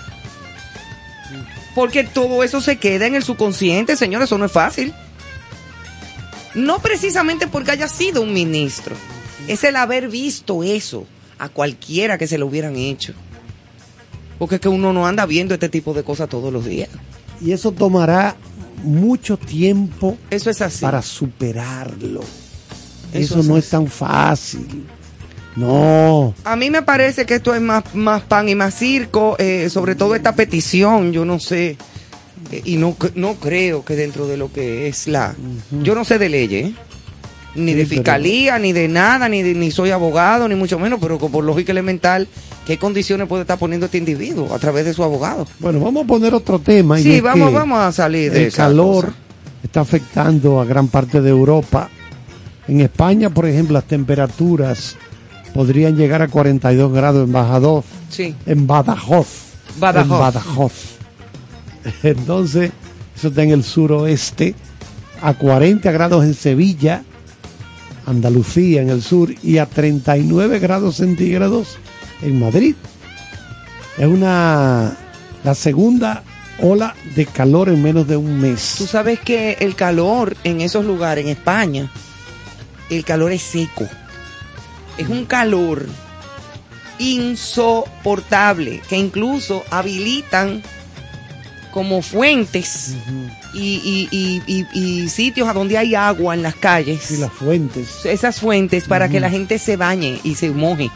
S1: Porque todo eso se queda en el subconsciente, señor, eso no es fácil. No precisamente porque haya sido un ministro, es el haber visto eso a cualquiera que se lo hubieran hecho. Porque es que uno no anda viendo este tipo de cosas todos los días.
S2: Y eso tomará mucho tiempo
S1: Eso es así.
S2: para superarlo.
S1: Eso
S2: Eso,
S1: es
S2: no es tan fácil. No.
S1: A mí me parece que esto es más, más pan y más circo, eh, sobre todo esta petición, yo no sé, eh, y no, no creo que dentro de lo que es la... Yo no sé de leyes, ¿eh? ni
S2: Sí,
S1: de
S2: pero-
S1: fiscalía, ni de nada, ni, de- ni soy abogado, ni mucho menos, pero por lógica elemental, ¿qué condiciones puede estar poniendo este individuo a través de su abogado?
S2: Bueno, vamos a poner otro tema. y
S1: Sí, vamos, vamos a salir de
S2: El calor
S1: cosa.
S2: está afectando a gran parte de Europa. En España, por ejemplo, las temperaturas podrían llegar a 42 grados en Badajoz.
S1: Sí.
S2: En Badajoz.
S1: Badajoz.
S2: En Badajoz. Entonces, eso está en el suroeste. A 40 grados en Sevilla, Andalucía en el sur. Y a 39 grados centígrados en Madrid. Es una la segunda ola de calor en menos de un mes.
S1: Tú sabes que el calor en esos lugares, en España, el calor es seco. Es un calor insoportable que incluso habilitan como fuentes y, y- y- y- y sitios a donde hay agua en las calles.
S2: Y las fuentes.
S1: Esas fuentes para que la gente se bañe y se moje.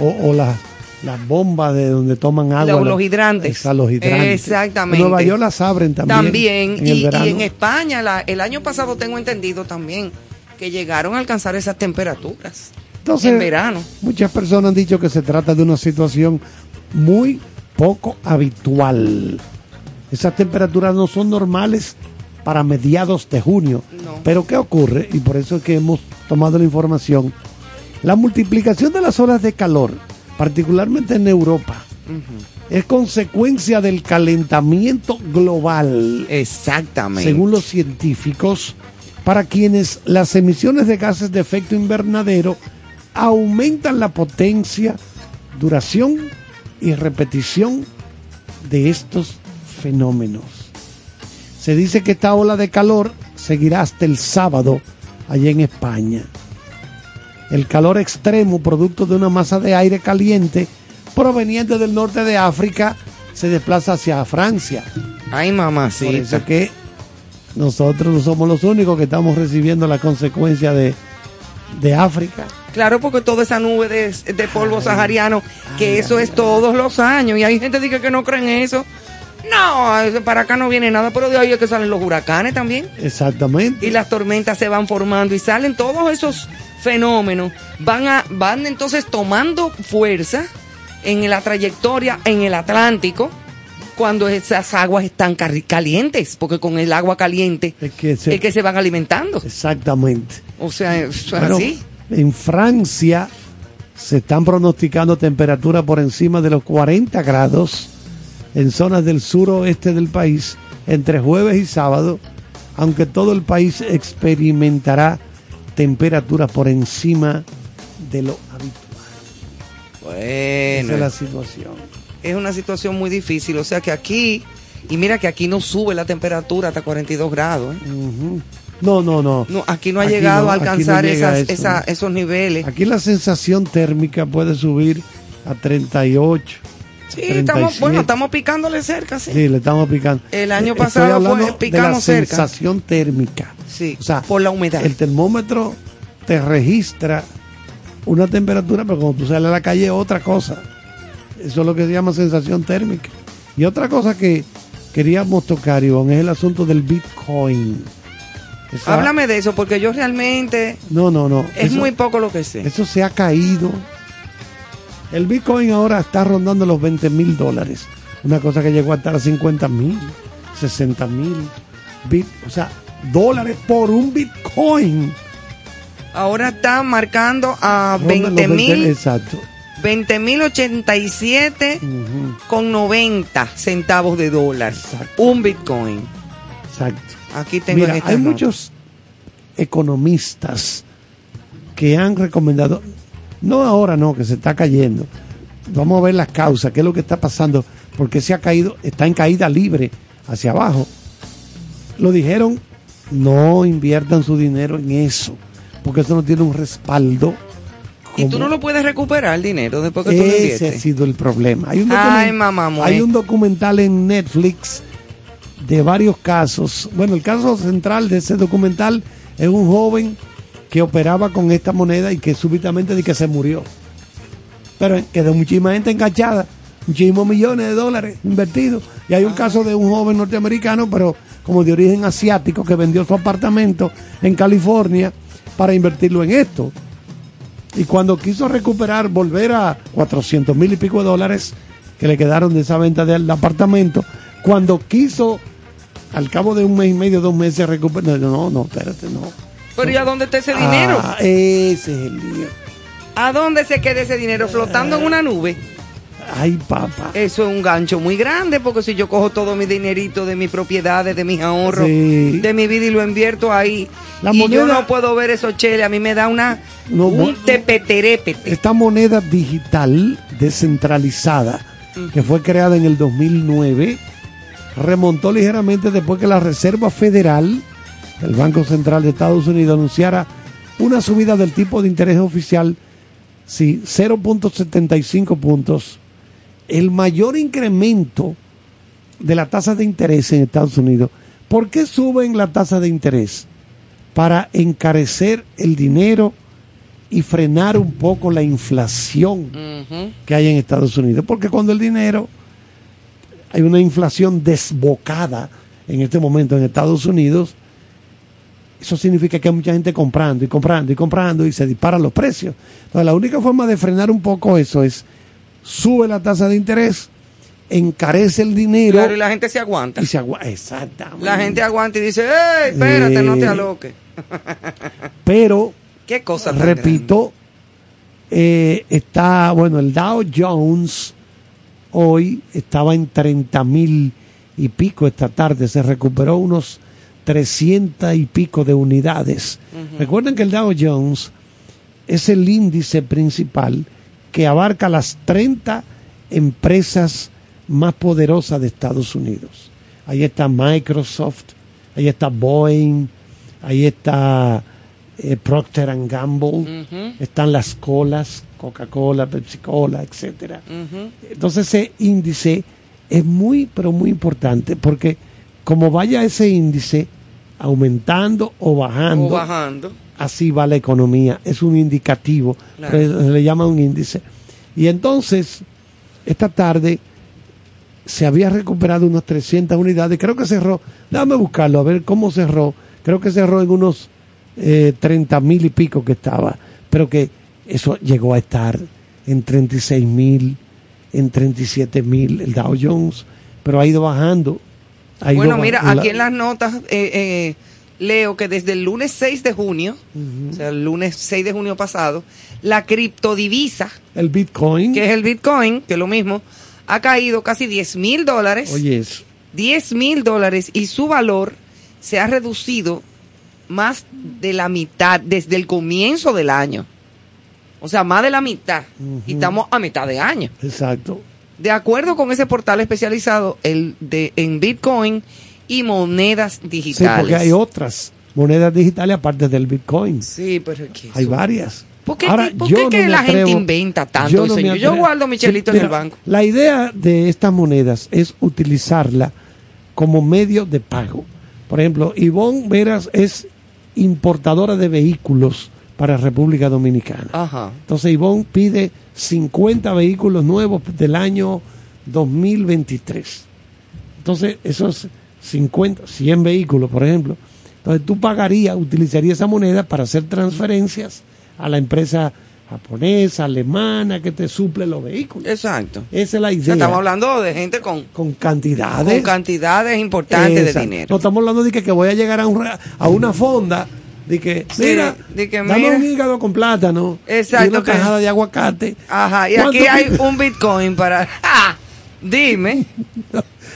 S2: O, o las, las bombas de donde toman agua.
S1: Los- los hidrantes.
S2: Esa, los hidrantes.
S1: Exactamente.
S2: En Nueva York las abren también.
S1: También,
S2: En
S1: y,
S2: el
S1: y
S2: verano.
S1: en España, la- el año pasado tengo entendido también que llegaron a alcanzar esas temperaturas
S2: Entonces,
S1: en verano.
S2: Muchas personas han dicho que se trata de una situación muy poco habitual. Esas temperaturas no son normales para mediados de junio.
S1: No.
S2: Pero ¿qué ocurre? Y por eso es que hemos tomado la información. La multiplicación de las olas de calor, particularmente en Europa, es consecuencia del calentamiento global.
S1: Exactamente.
S2: Según los científicos, para quienes las emisiones de gases de efecto invernadero aumentan la potencia, duración y repetición de estos fenómenos. Se dice que esta ola de calor seguirá hasta el sábado allá en España. El calor extremo, producto de una masa de aire caliente proveniente del norte de África, se desplaza hacia Francia.
S1: Ay,
S2: Por
S1: mamacita.
S2: eso es que nosotros no somos los únicos que estamos recibiendo la consecuencia de, de África.
S1: Claro, porque toda esa nube de, de polvo sahariano, que
S2: ay,
S1: eso
S2: ay,
S1: es todos los años, y hay gente que dice que no creen eso. No, eso para acá no viene nada, pero de ahí es que salen los huracanes también.
S2: Exactamente.
S1: y las tormentas se van formando y salen todos esos fenómenos, van a, van entonces tomando fuerza en la trayectoria en el Atlántico cuando esas aguas están calientes, porque con el agua caliente
S2: Es que se-
S1: es que se van alimentando.
S2: Exactamente.
S1: O sea, es
S2: Bueno,
S1: así.
S2: en Francia se están pronosticando temperaturas por encima de los 40 grados en zonas del suroeste del país entre jueves y sábado, aunque todo el país experimentará temperaturas por encima de lo habitual.
S1: Bueno,
S2: Esa es la situación.
S1: es una situación muy difícil, o sea que aquí, y mira que aquí no sube la temperatura hasta 42 grados. ¿eh?
S2: Ujú. No, no, no.
S1: No, aquí no ha
S2: Aquí
S1: llegado
S2: no,
S1: a
S2: no
S1: alcanzar esas,
S2: eso.
S1: esa- esos niveles.
S2: Aquí la sensación térmica puede subir a 38.
S1: Sí, estamos,
S2: 37.
S1: bueno, estamos picándole cerca, sí.
S2: Sí, le estamos picando.
S1: El año pasado fue- picamos
S2: de la
S1: cerca.
S2: sensación térmica.
S1: Sí,
S2: O sea,
S1: por la humedad.
S2: El termómetro te registra una temperatura, pero cuando tú sales a la calle es otra cosa. Eso es lo que se llama sensación térmica. Y otra cosa que queríamos tocar, Ivonne, es el asunto del Bitcoin. Esa-
S1: Háblame de eso, porque yo realmente
S2: No, no, no.
S1: es
S2: Eso-
S1: muy poco lo que sé.
S2: Eso se ha caído. El Bitcoin ahora está rondando los 20 mil dólares. Una cosa que llegó a estar a 50 mil, 60 mil. O sea, dólares por un Bitcoin.
S1: Ahora está marcando a
S2: Ronda los
S1: 20 mil,
S2: Exacto.
S1: 20 mil 87
S2: Ujú,
S1: con 90 centavos de dólar.
S2: Exacto.
S1: Un Bitcoin.
S2: Exacto.
S1: Aquí tengo
S2: Mira, hay
S1: nota.
S2: muchos economistas que han recomendado, no ahora no, que se está cayendo, vamos a ver las causas, qué es lo que está pasando, porque se ha caído, está en caída libre hacia abajo. Lo dijeron, no inviertan su dinero en eso, porque eso no tiene un respaldo.
S1: Y tú no lo puedes recuperar el dinero después que tú lo
S2: ese ha sido el problema. Hay un,
S1: Ay, mamá,
S2: hay un documental en Netflix de varios casos. Bueno, el caso central de ese documental es un joven que operaba con esta moneda y que súbitamente de que se murió. Pero quedó muchísima gente enganchada, muchísimos millones de dólares invertidos. Y hay un caso de un joven norteamericano, pero como de origen asiático, que vendió su apartamento en California para invertirlo en esto. Y cuando quiso recuperar, volver a 400 mil y pico de dólares que le quedaron de esa venta del apartamento, cuando quiso, al cabo de un mes y medio, dos meses, recuperar, no, no, espérate, no.
S1: Pero ¿y a dónde está ese dinero?
S2: Ah, ese es el lío.
S1: ¿A dónde se queda ese dinero? ¿Flotando en una nube?
S2: Ay, papá.
S1: Eso es un gancho muy grande, porque si yo cojo todo mi dinerito de mis propiedades, de mis ahorros,
S2: Sí.
S1: de mi vida y lo invierto ahí,
S2: La
S1: y yo no puedo ver esos cheles, a mí me da una
S2: No,
S1: un tepeterépete.
S2: Esta moneda digital descentralizada, que fue creada en el 2009, remontó ligeramente después que la Reserva Federal, el Banco Central de Estados Unidos, anunciara una subida del tipo de interés oficial, sí, 0.75 puntos, el mayor incremento de la tasa de interés en Estados Unidos. ¿Por qué suben la tasa de interés? Para encarecer el dinero y frenar un poco la inflación que hay en Estados Unidos. Porque cuando el dinero, hay una inflación desbocada en este momento en Estados Unidos, eso significa que hay mucha gente comprando y comprando y comprando y se disparan los precios. Entonces la única forma de frenar un poco eso es sube la tasa de interés, encarece el dinero
S1: Claro, y la gente se aguanta.
S2: y se aguanta. Exactamente.
S1: La gente aguanta y dice, ¡Ey, espérate, no te
S2: Eh,
S1: aloques!
S2: Pero
S1: ¿Qué cosa
S2: repito, eh, está, bueno, el Dow Jones hoy estaba en 30 mil y pico esta tarde, se recuperó unos 300 y pico de unidades. Recuerden que el Dow Jones es el índice principal que abarca las 30 empresas más poderosas de Estados Unidos. Ahí está Microsoft, ahí está Boeing, ahí está eh, Procter and Gamble, están las colas, Coca-Cola, Pepsi-Cola, etcétera.
S1: Ujú.
S2: Entonces ese índice es muy, pero muy importante porque como vaya ese índice aumentando o bajando,
S1: O bajando.
S2: así va la economía. Es un indicativo,
S1: Claro.
S2: pero se le llama un índice. Y entonces, esta tarde se había recuperado unas 300 unidades. Creo que cerró, déjame buscarlo, a ver cómo cerró. Creo que cerró en unos eh, 30 mil y pico que estaba. Pero que eso llegó a estar en 36 mil, en 37 mil el Dow Jones. Pero ha ido bajando.
S1: Bueno, mira,
S2: la-
S1: aquí en las notas eh, eh, leo que desde el lunes 6 de junio, o sea, el lunes 6 de junio pasado, la criptodivisa,
S2: el Bitcoin.
S1: que es el Bitcoin, que es lo mismo, ha caído casi 10 mil dólares.
S2: Oye, eso.
S1: 10 mil dólares y su valor se ha reducido más de la mitad desde el comienzo del año. O sea, más de la mitad. Y estamos a mitad de año.
S2: Exacto.
S1: De acuerdo con ese portal especializado el de, en Bitcoin y monedas
S2: Sí,
S1: digitales.
S2: porque hay otras monedas digitales aparte del Bitcoin.
S1: Sí, pero que
S2: Hay varias.
S1: ¿Por qué,
S2: Ahora,
S1: por
S2: yo
S1: qué
S2: no
S1: que
S2: me
S1: la gente inventa tanto?
S2: yo no
S1: guardo mi
S2: Sí,
S1: chelito en el banco.
S2: La idea de estas monedas es utilizarla como medio de pago. Por ejemplo, Ivonne Veras es importadora de vehículos para República Dominicana.
S1: Ajá.
S2: Entonces Ivonne pide 50 vehículos nuevos del año 2023. Entonces, esos 50, 100 vehículos, por ejemplo. Entonces tú pagarías, utilizarías esa moneda para hacer transferencias a la empresa japonesa, alemana, que te suple los vehículos.
S1: Exacto.
S2: Esa es la
S1: O sea,
S2: idea.
S1: estamos hablando de gente con,
S2: con cantidades.
S1: con cantidades importantes
S2: Exacto.
S1: de dinero.
S2: No estamos hablando de que, que voy a llegar a, un, a una fonda de que,
S1: Sí,
S2: mira,
S1: de que
S2: dame
S1: mira.
S2: un hígado con plátano
S1: Exacto,
S2: y una
S1: que-
S2: tajada de aguacate.
S1: Ajá, y
S2: ¿Cuánto
S1: aquí hay un Bitcoin para... ¡Ah! Dime.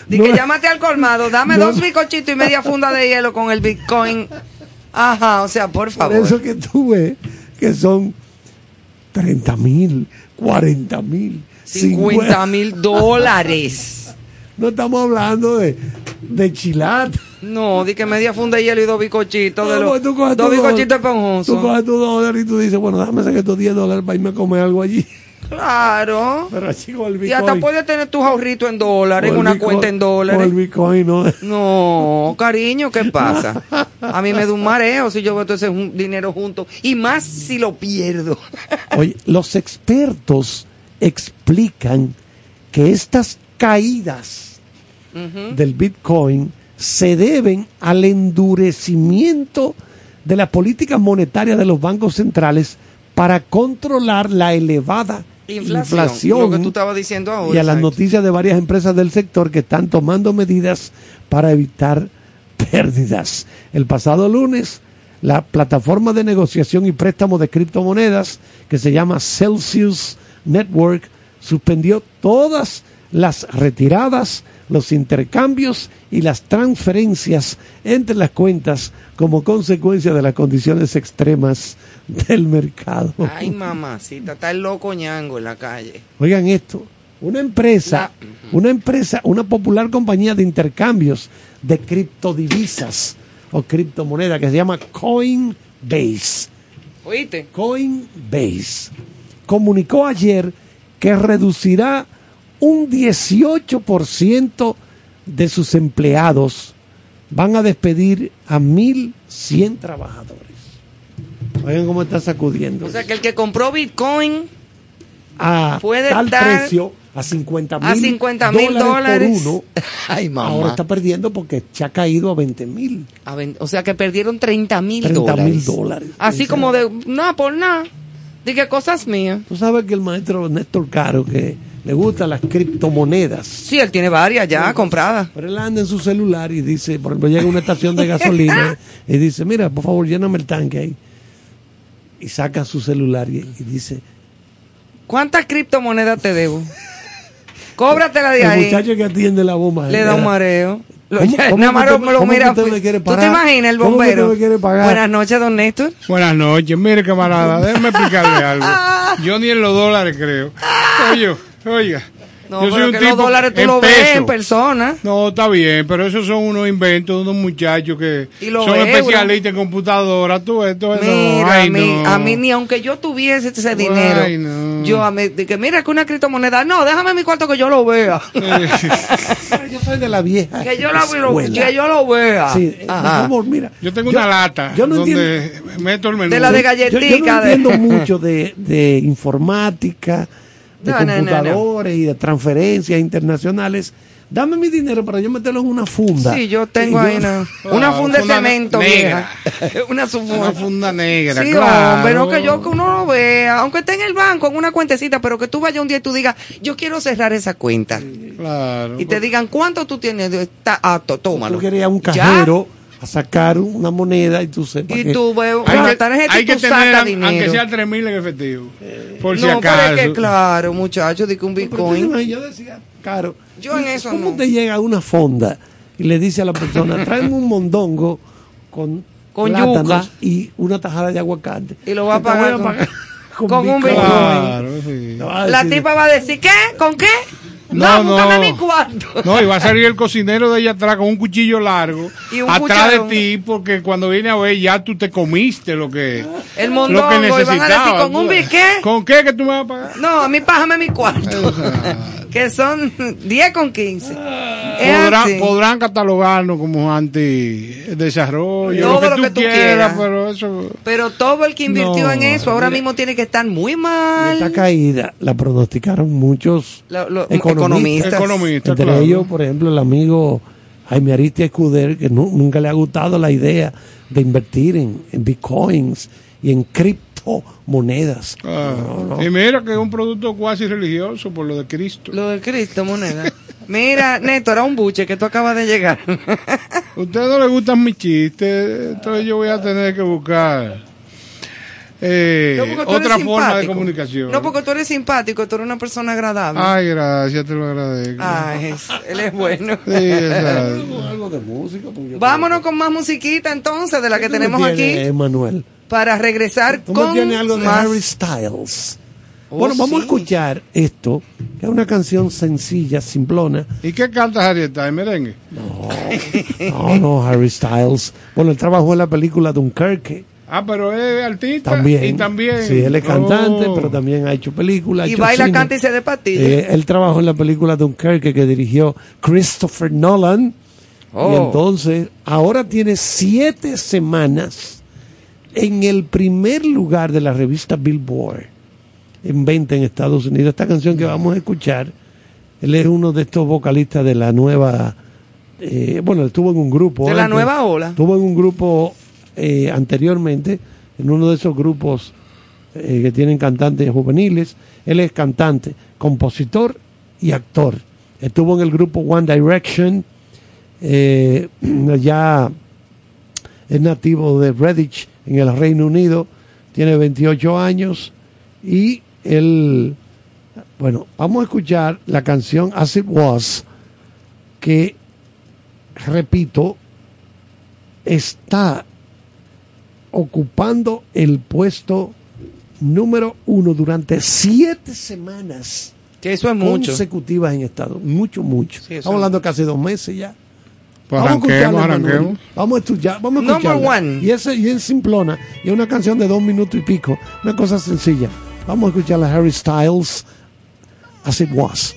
S1: Di
S2: No
S1: que llámate al colmado, dame
S2: No.
S1: dos bizcochitos y media funda de hielo con el Bitcoin. Ajá, o sea, por
S2: Por
S1: favor.
S2: eso que tú ves que son 30 mil, 40 mil,
S1: 50 mil dólares.
S2: No estamos hablando de, de chilata.
S1: No, di que media funda de hielo y dos bicochitos de
S2: No,
S1: los
S2: tú coges
S1: dos bicochitos
S2: dólar, Tú
S1: esponjosos.
S2: coges tu dólar y tú dices, bueno, déjame sacar estos 10 dólares para irme a comer algo allí.
S1: Claro.
S2: Pero así con el
S1: Y hasta
S2: Bitcoin.
S1: puedes tener tus ahorritos en dólares, en
S2: con
S1: una
S2: Bitcoin-
S1: cuenta en
S2: Con
S1: dólares.
S2: el Bitcoin, no.
S1: No, cariño, ¿qué pasa? A mí me da un mareo si yo veo todo ese dinero junto. Y más si lo pierdo.
S2: Oye, los expertos explican que estas caídas del Bitcoin se deben al endurecimiento de la política monetaria de los bancos centrales para controlar la elevada
S1: Inflación.
S2: inflación,
S1: Lo que tú estabas diciendo ahora.
S2: y a las noticias de varias empresas del sector que están tomando medidas para evitar pérdidas. El pasado lunes, la plataforma de negociación y préstamo de criptomonedas que se llama Celsius Network suspendió todas las retiradas, los intercambios y las transferencias entre las cuentas como consecuencia de las condiciones extremas del mercado.
S1: Ay, mamacita, está el loco ñango en la calle.
S2: Oigan esto, una empresa, una empresa, una popular compañía de intercambios de criptodivisas o criptomonedas que se llama Coinbase.
S1: ¿Oíste?
S2: Coinbase comunicó ayer que reducirá un 18% de sus empleados. Van a despedir a 1.100 trabajadores. Oigan cómo está sacudiendo.
S1: O sea, que el que compró Bitcoin
S2: a
S1: puede
S2: tal precio, a 50 mil
S1: a 50 mil dólares.
S2: por uno,
S1: Ay,
S2: ahora
S1: mamá.
S2: está perdiendo porque se ha caído a 20 mil.
S1: O sea, que perdieron 30 mil
S2: 30
S1: dólares.
S2: mil dólares.
S1: Así
S2: sea,
S1: como de nada por nada. Dije cosas mías.
S2: Tú sabes que el maestro Néstor Caro, que le gustan las criptomonedas,
S1: Sí, él tiene varias ya compradas.
S2: pero él anda en su celular y dice, por ejemplo, llega a una estación de gasolina y dice, mira, por favor, lléname el tanque ahí. Y saca su celular y, y dice,
S1: ¿Cuántas criptomonedas te debo? Cóbratela de
S2: el
S1: ahí.
S2: muchacho que atiende la bomba.
S1: Le da un mareo. Lo-
S2: ¿Cómo- cómo
S1: nada más
S2: usted-
S1: me lo mira. ¿Tú te imaginas el
S2: ¿Cómo que
S1: bombero?
S2: me?
S1: Buenas noches, don Néstor.
S4: Buenas noches, mire camarada, déjeme explicarle algo. Yo ni en los dólares creo. Oye, oiga.
S1: No,
S4: yo soy
S1: pero
S4: un
S1: que
S4: tipo
S1: los dólares tú
S4: en
S1: lo ves en persona.
S4: No, está bien, pero esos son unos inventos de unos muchachos que son
S1: euros.
S4: especialistas en computadora. Tú, esto,
S1: Mira,
S4: no, ay,
S1: a, mí,
S4: no.
S1: a mí ni aunque yo tuviese ese
S4: Ay,
S1: dinero,
S4: no.
S1: yo a mí, de que mira que una criptomoneda, no, déjame mi cuarto que yo lo vea.
S2: Yo soy de la vieja.
S1: que yo lo,
S2: escuela.
S1: que yo lo vea.
S2: Sí, por
S1: Ajá.
S2: favor, mira.
S4: Yo tengo
S2: Yo-
S4: una lata
S2: yo no
S4: donde meto el menú.
S1: De la de
S2: Yo, yo
S1: galletica.
S2: no
S1: de-
S2: entiendo mucho de, de informática, de
S1: No, no, no, no.
S2: computadores y de transferencias internacionales. Dame mi dinero para yo meterlo en una funda.
S1: Sí, yo tengo ahí una, una
S4: Ah,
S1: funda de cemento
S4: negra.
S1: vieja. una
S4: Una funda negra,
S1: Sí,
S4: claro.
S1: hombre, no que yo que uno lo vea, aunque esté en el banco en una cuentecita, pero que tú vayas un día y tú digas, yo quiero cerrar esa cuenta.
S4: Claro.
S1: Y te digan, ¿cuánto tú tienes? de- Está apto, tómalo.
S2: Tú querías un
S1: Ya.
S2: A sacar una moneda y tú sepas
S1: Y tú ves
S4: Hay que,
S1: tarjeta
S4: hay
S1: y
S4: que
S1: tú
S4: tener,
S1: dinero.
S4: aunque sea 3 mil en efectivo. Por si
S1: no,
S4: acaso.
S1: es que claro, muchachos, de que un Bitcoin.
S2: imaginas, Yo decía, caro.
S1: Yo en
S2: ¿y
S1: eso
S2: ¿Cómo
S1: no.
S2: te llega a una fonda y le dice a la persona, tráeme un mondongo con,
S1: Con
S2: plátanos
S1: yucos.
S2: y una tajada de aguacate?
S1: Y lo va a pagar con- con un
S2: Bitcoin.
S4: Claro, sí.
S1: La tipa va a decir, ¿qué? ¿Con qué?
S4: No,
S1: No,
S4: no.
S1: mi cuarto.
S4: No, y va a salir el cocinero de ella atrás con un cuchillo largo
S1: Y un
S4: atrás
S1: cucharón.
S4: de ti porque cuando viene a ver ya tú te comiste lo que
S1: El
S4: lo
S1: mondongo,
S4: que
S1: y van a decir,
S4: necesitabas.
S1: ¿con un biqué?
S4: ¿Con qué que tú me vas a pagar?
S1: No, a mí pájame mi cuarto. Que son 10 con 15. Es
S4: Podrán, catalogarnos como anti-desarrollo,
S1: Todo
S4: lo que
S1: lo
S4: tú
S1: que tú
S4: quieras,
S1: quieras.
S4: pero eso...
S1: Pero todo el que invirtió
S4: No,
S1: en eso ahora mismo tiene que estar muy
S2: Esta
S1: mal.
S2: caída la pronosticaron muchos
S1: Lo- lo-
S2: economistas.
S1: economistas.
S4: Economista,
S2: Entre
S4: claro.
S2: ellos, por ejemplo, el amigo Jaime Aristia Escuder, que nu- nunca le ha gustado la idea de invertir en, en bitcoins y en criptomonedas.
S4: Ah,
S2: No, no.
S4: Y mira que es un producto cuasi religioso por lo de Cristo.
S1: Lo del Cristo, moneda. Mira, Neto, era un buche que tú acabas de llegar.
S4: A usted no le gustan mis chistes, entonces yo voy a tener que buscar eh,
S1: No,
S4: otra forma de
S1: simpático.
S4: comunicación.
S1: No, porque tú eres simpático, tú eres una persona agradable.
S4: Ay, gracias, te lo agradezco.
S1: Ay, es- él es bueno.
S4: Sí.
S2: Algo de música. yo-
S1: Vámonos con más musiquita entonces de la que
S2: ¿Qué tú me
S1: tenemos aquí
S2: Emanuel?
S1: Para regresar
S2: Tú
S1: con
S2: tienes algo de
S1: más.
S2: Harry Styles.
S1: Oh,
S2: bueno, vamos a escuchar esto, que es una canción sencilla, simplona.
S4: ¿Y qué canta Harry Styles? ¿Merengue?
S2: No, no, Harry Styles. Bueno, él trabajó en la película Dunkerque.
S4: Ah, pero es artista
S2: También.
S4: y también...
S2: Sí, él es cantante,
S4: Oh.
S2: pero también ha hecho películas.
S1: Y
S2: hecho
S1: baila,
S2: cine.
S1: canta y se de patilla.
S2: Eh, él trabajó en la película Dunkerque que dirigió Christopher Nolan. Y
S1: Oh.
S2: entonces, ahora tiene siete semanas en el primer lugar de la revista Billboard en venta en Estados Unidos. Esta canción que vamos a escuchar, él es uno de estos vocalistas de la nueva. eh, bueno, estuvo en un grupo.
S1: De la nueva ola.
S2: Estuvo en un grupo eh, anteriormente, en uno de esos grupos eh, que tienen cantantes juveniles. Él es cantante, compositor y actor. Estuvo en el grupo One Direction. ya es nativo de Redditch en el Reino Unido. Tiene 28 años y él, bueno, vamos a escuchar la canción As It Was, que, repito, está ocupando el puesto número uno durante siete semanas
S1: Que eso es mucho.
S2: consecutivas en Estados Mucho, mucho.
S1: Sí,
S2: Estamos
S1: es
S2: hablando casi dos meses ya.
S4: Pues
S2: Vamos a
S4: arranquemos,
S2: escucharla, Manuel.
S4: arranquemos.
S2: Vamos a escuchar, vamos a
S1: Number
S2: escucharla.
S1: one.
S2: Y ese y es simplona, y es una canción de dos minutos y pico, una cosa sencilla. Vamos a escucharla Harry Styles, As It Was.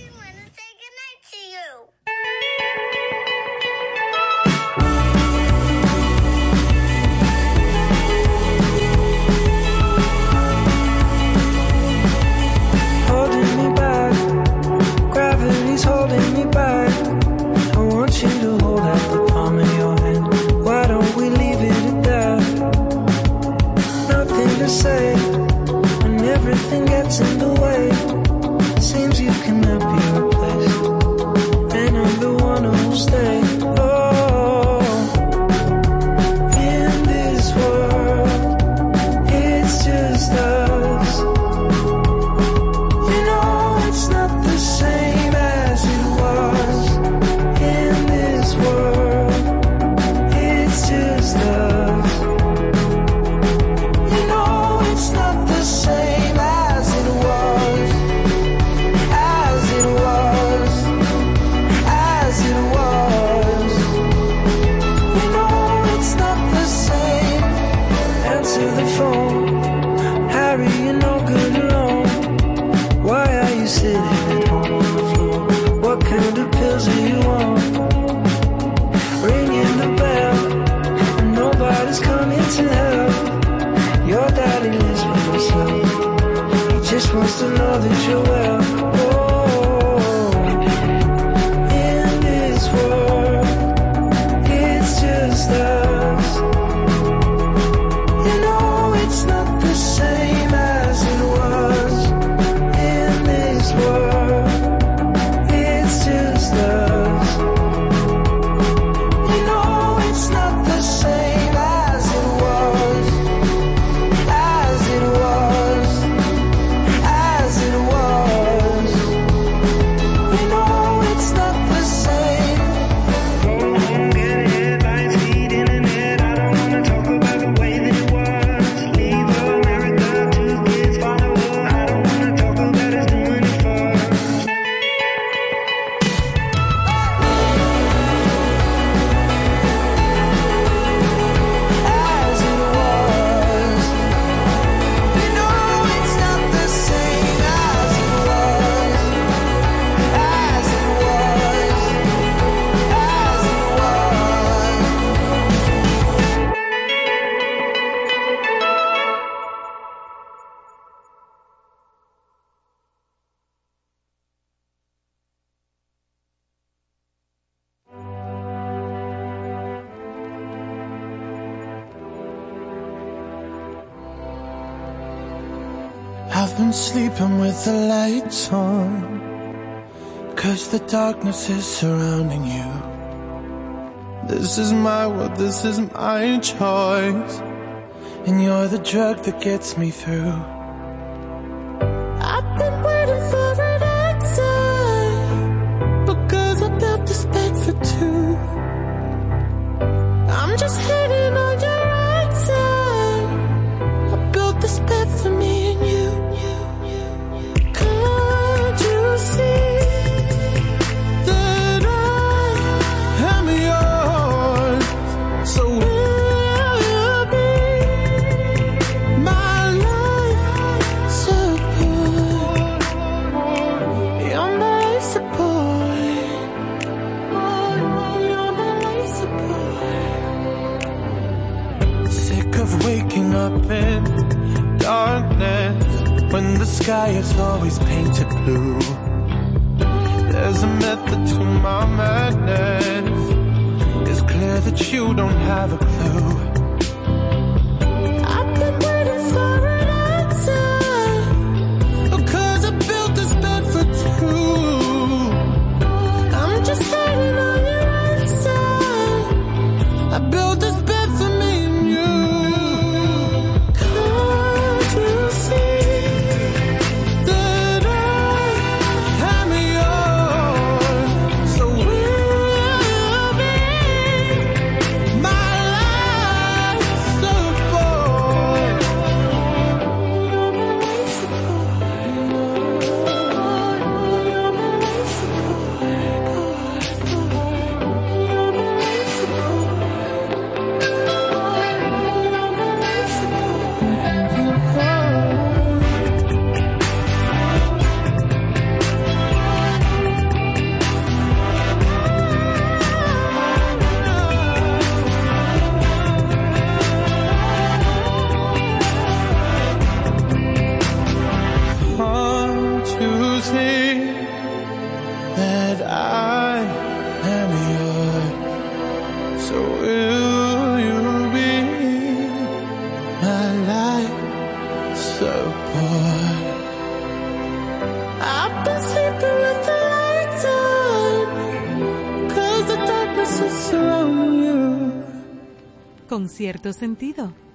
S6: Darkness is surrounding you. This is my world, this is my choice. And you're the drug that gets me through.
S7: that I am. So will you be my life? I've been sleeping with the.
S6: Con cierto sentido.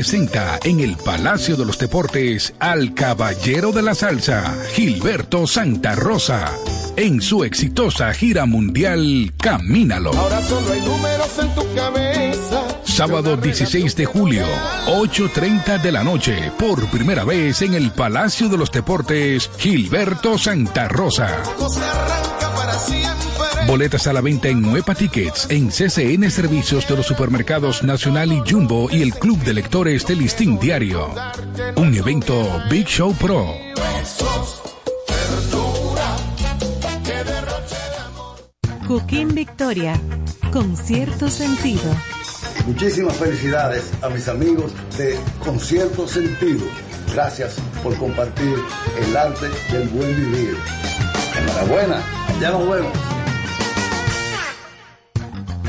S8: Presenta en el Palacio de los Deportes al caballero de la salsa, Gilberto Santa Rosa, en su exitosa gira mundial Camínalo.
S6: Ahora solo hay números en tu cabeza.
S8: Sábado 16 de julio, 8.30 de la noche, por primera vez en el Palacio de los Deportes, Gilberto Santa Rosa.
S6: Se arranca para siempre.
S8: Boletas a la venta en Nueva Tickets, en CCN Servicios de los Supermercados Nacional y Jumbo y el Club de Lectores del Listín Diario. Un evento Big Show Pro.
S5: Cooking Victoria, con cierto sentido.
S9: Muchísimas felicidades a mis amigos de Concierto Sentido. Gracias por compartir el arte del buen vivir. Enhorabuena, ya nos vemos.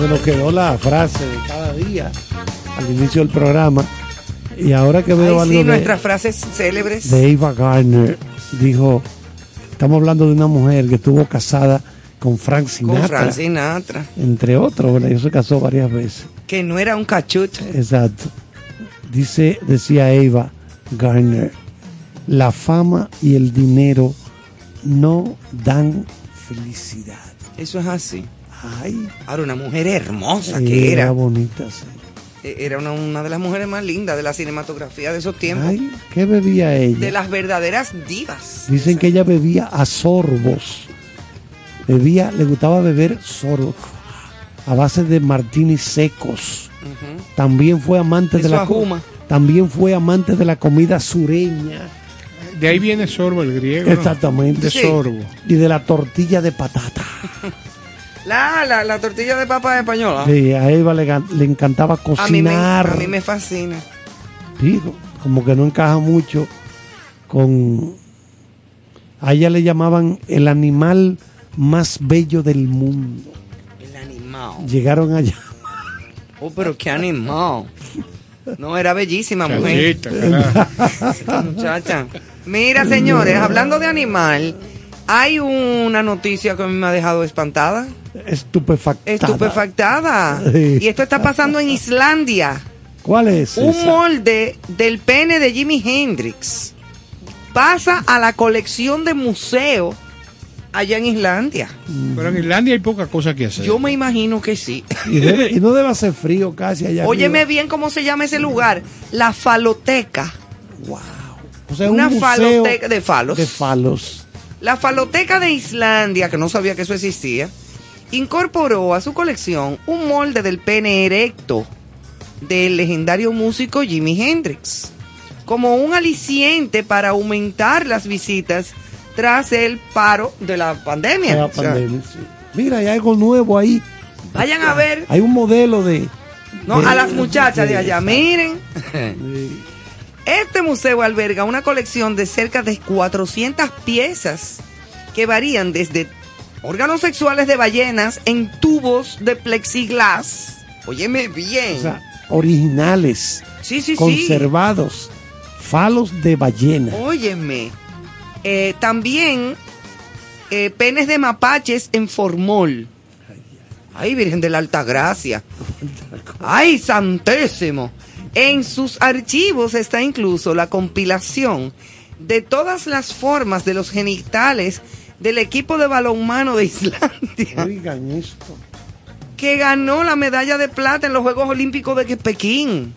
S2: Se nos quedó la frase de cada día al inicio del programa. Y ahora que veo
S1: Ay,
S2: algo
S1: sí,
S2: de,
S1: nuestras frases célebres.
S2: de Ava Gardner, dijo, estamos hablando de una mujer que estuvo casada con Frank Sinatra,
S1: Con Frank Sinatra.
S2: entre otros, ¿verdad? Ella se casó varias veces.
S1: Que no era un cachucho.
S2: Exacto. Dice, decía Eva Garner, la fama y el dinero no dan felicidad.
S1: Eso es así.
S2: Ay,
S1: Ahora, una mujer hermosa que
S2: era
S1: era.
S2: bonita. sí.
S1: Eh, Era una, una de las mujeres más lindas de la cinematografía de esos tiempos.
S2: Ay, ¿qué bebía ella?
S1: De las verdaderas divas.
S2: Dicen que ella bebía a sorbos. Bebía, le gustaba beber sorbos a base de martinis secos. También fue amante de la
S1: ajuma.
S2: también fue amante de la comida sureña.
S4: De ahí viene sorbo el griego.
S2: Exactamente.
S1: Sí.
S4: sorbo.
S2: Y de la tortilla de patata.
S1: La, la, la tortilla de papa española.
S2: Sí, a Eva le, le encantaba
S1: a, mí me,
S2: cocinar.
S1: a mí me fascina.
S2: Digo, como que no encaja mucho con... A ella le llamaban el animal más bello del mundo.
S1: El animal.
S2: Llegaron allá.
S1: Oh, pero qué animal. No, era bellísima mujer. Muchacha. Mira, señores, hablando de animal, hay una noticia que a mí me ha dejado espantada.
S2: Estupefactada.
S1: Estupefactada.
S2: Sí.
S1: Y esto está pasando en Islandia.
S2: ¿Cuál es?
S1: Un
S2: esa?
S1: molde del pene de Jimi Hendrix pasa a la colección de museo allá en Islandia.
S4: Pero en Islandia hay poca cosa que hacer.
S1: Yo me imagino que sí.
S2: Y, debe- y no debe hacer frío casi allá.
S1: Óyeme
S2: arriba.
S1: bien cómo se llama ese lugar. La faloteca.
S2: O sea,
S1: una
S2: un museo
S1: faloteca de falos.
S2: De falos.
S1: La faloteca de Islandia, que no sabía que eso existía, incorporó a su colección un molde del pene erecto del legendario músico Jimi Hendrix, como un aliciente para aumentar las visitas tras el paro de la pandemia. O sea,
S2: sí. Mira, hay algo nuevo ahí.
S1: vayan a ver,
S2: Hay un modelo de.
S1: no,
S2: de-
S1: a las muchachas de allá, miren. Este museo alberga una colección de cerca de 400 piezas que varían desde órganos sexuales de ballenas en tubos de plexiglas. Óyeme bien.
S2: O sea, originales,
S1: sí, sí, sí.
S2: conservados, falos de ballena.
S1: Óyeme. Eh, también eh, penes de mapaches en formol. Ay, Virgen de la Alta Gracia. Ay, Santésimo. En sus archivos está incluso la compilación de todas las formas de los genitales del equipo de balonmano de Islandia,
S2: Oigan esto.
S1: que ganó la medalla de plata en los Juegos Olímpicos de Pekín.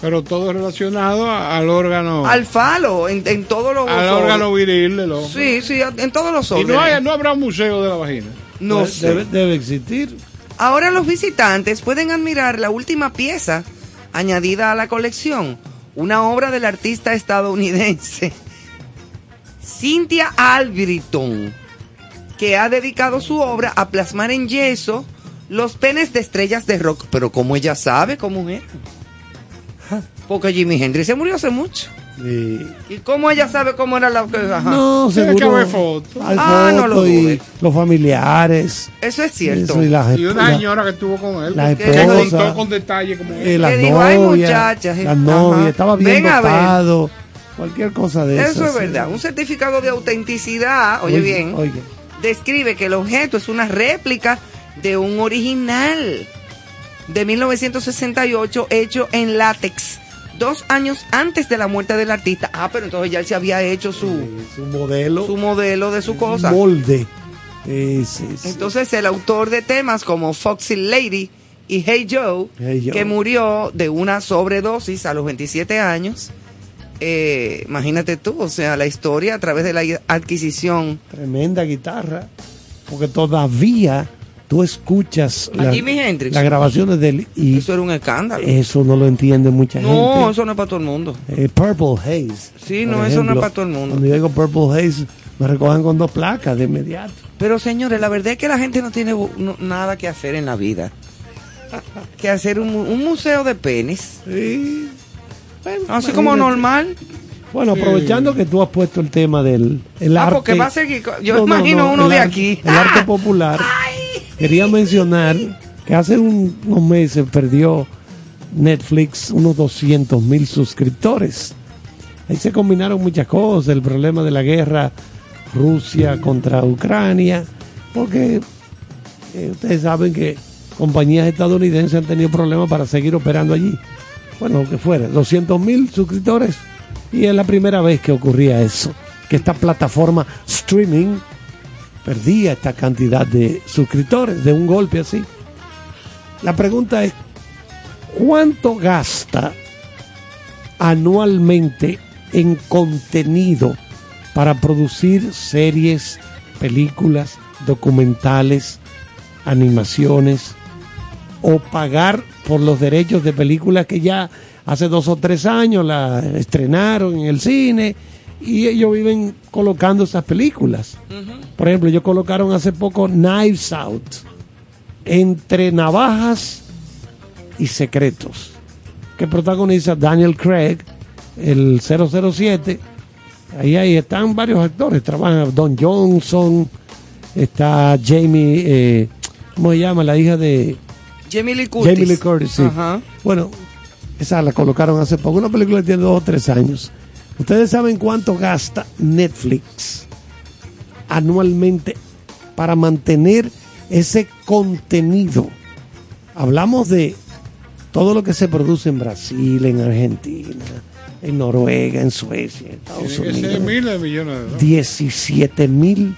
S4: Pero todo relacionado al órgano.
S1: Al falo, en, en todos los
S4: al órgano viril del hombre.
S1: Sí, sí, en todos los
S4: Y
S1: órganos.
S4: no, hay- no habrá un museo de la vagina.
S1: No
S2: Debe-
S1: sé.
S2: debe, debe existir.
S1: Ahora los visitantes pueden admirar la última pieza añadida a la colección una obra del artista estadounidense Cynthia Albritton, que ha dedicado su obra a plasmar en yeso los penes de estrellas de rock. Pero como ella sabe cómo es. Porque Jimi Hendrix se murió hace mucho.
S2: Sí.
S1: ¿Y cómo ella sabe cómo era la ajá.
S2: No,
S4: que
S2: seguro.
S4: haber fotos.
S1: Ah, no lo
S2: y los familiares.
S1: Eso es cierto.
S2: Eso y las
S4: Y una
S2: la-
S4: señora que estuvo con él.
S2: la
S4: que
S2: esposa.
S4: contó con detalle como
S2: eh, las
S1: Que digo, "Ay,
S2: novias,
S1: muchachas,
S2: las novias,
S1: ajá.
S2: estaba bien
S1: Ven a ver.
S2: dotado, cualquier cosa de eso.
S1: Eso es
S2: sí.
S1: verdad. Un certificado de autenticidad, oye bien,
S2: Oye,
S1: describe que el objeto es una réplica de un original de 1968 hecho en látex, dos años antes de la muerte del artista. Ah, pero entonces ya él se había hecho su,
S2: es un modelo,
S1: su modelo de su cosa.
S2: molde. Eh, sí, sí.
S1: Entonces el autor de temas como Foxy Lady y Hey Joe,
S2: Hey Joe.
S1: que murió de una sobredosis a los 27 años, eh, imagínate tú, o sea, la historia a través de la adquisición.
S2: Tremenda guitarra. Porque todavía tú escuchas las grabaciones de él y
S1: Eso era un escándalo.
S2: eso no lo entiende mucha
S1: no,
S2: gente.
S1: eso no es para todo el mundo.
S2: Eh, Purple Haze.
S1: Sí, no, eso no es para todo el mundo.
S2: Cuando yo digo Purple Haze, me recogen con dos placas de inmediato.
S1: Pero señores, la verdad es que la gente no tiene no- nada que hacer en la vida. Que hacer un, un museo de penes.
S2: Sí. Bueno,
S1: Así como normal.
S2: Bueno, aprovechando que tú has puesto el tema del el
S1: Ah,
S2: arte.
S1: porque va a seguir. Yo
S2: No, no,
S1: imagino
S2: no,
S1: uno de
S2: arte-
S1: aquí.
S2: El arte popular. Quería mencionar que hace un- unos meses perdió Netflix unos 200 mil suscriptores. Ahí se combinaron muchas cosas, el problema de la guerra Rusia contra Ucrania, porque eh, ustedes saben que compañías estadounidenses han tenido problemas para seguir operando allí. Bueno, lo que fuera, 200 mil suscriptores y es la primera vez que ocurría eso, que esta plataforma streaming perdía esta cantidad de suscriptores de un golpe así. La pregunta es, ¿cuánto gasta anualmente en contenido para producir series, películas, documentales, animaciones o pagar por los derechos de películas que ya hace dos o tres años la estrenaron en el cine y ellos viven colocando esas películas. Por ejemplo, ellos colocaron hace poco Knives Out entre navajas y secretos que protagoniza Daniel Craig, el 007. Ahí, ahí están varios actores, trabajan Don Johnson, está Jamie, eh, ¿cómo se llama? La hija de
S1: Jamie Lee Curtis.
S2: Jamie Lee Curtis, sí.
S1: Ajá.
S2: Bueno, esa la colocaron hace poco, una película que tiene dos o tres años. ¿Ustedes saben cuánto gasta Netflix anualmente para mantener ese contenido? Hablamos de todo lo que se produce en Brasil, en Argentina, en Noruega, en Suecia, en Estados
S4: Tiene que
S2: Unidos.
S4: miles de millones de dólares.
S2: 17 mil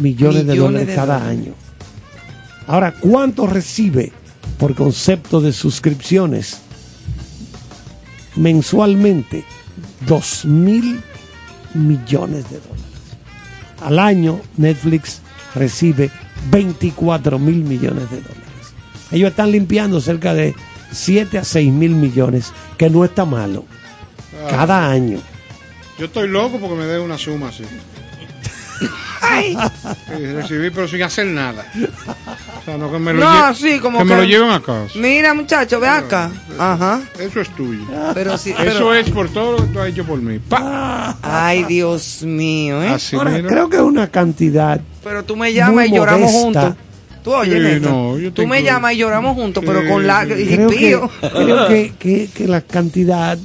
S2: millones, de dólares
S1: de
S2: cada
S1: dólares.
S2: año. Ahora, ¿cuánto recibe por concepto de suscripciones? Mensualmente, 2 mil millones de dólares. Al año, Netflix recibe 24 mil millones de dólares. Ellos están limpiando cerca de 7 a 6 mil millones, que no está malo.
S4: Ah.
S2: Cada año.
S4: Yo estoy loco porque me den una suma así.
S1: Ay,
S4: recibí, pero sin hacer nada. O sea, no que me lo,
S1: no,
S4: lle-
S1: sí, como
S4: que
S1: que.
S4: me lo lleven a casa.
S1: Mira, muchacho, ve acá. Ajá.
S4: Eso es tuyo.
S1: Pero sí.
S4: Eso
S1: pero-
S4: es por todo lo que tú has hecho por mí. ¡Pa!
S1: Ay, Dios mío, ¿eh?
S4: Así
S2: Ahora, creo que es una cantidad
S1: Pero tú me llamas
S2: Muy
S1: y lloramos
S2: modesta.
S1: juntos. Tú oyes,
S4: Sí, no, yo
S1: Tú
S4: tengo-
S1: me llamas y lloramos juntos, pero
S4: Sí,
S1: con la
S2: creo que, creo que, que- que la cantidad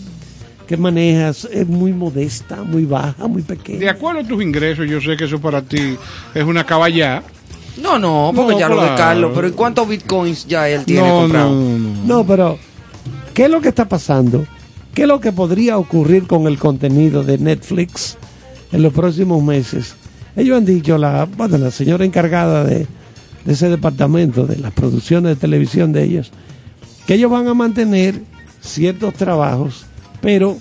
S2: que manejas es muy modesta, muy baja, muy
S4: De
S2: pequeña.
S4: acuerdo a tus ingresos, yo sé que eso para ti es una caballá.
S1: No, no, porque
S4: No,
S1: ya lo de. Carlos. Pero ¿y cuántos bitcoins ya él tiene
S4: No,
S1: comprado?
S4: no, no.
S2: No, pero ¿qué es lo que está pasando? ¿Qué es lo que podría ocurrir con el contenido de Netflix en los próximos meses? Ellos han dicho, la, bueno, la señora encargada de, de ese departamento, de las producciones de televisión de ellos, que ellos van a mantener ciertos trabajos, pero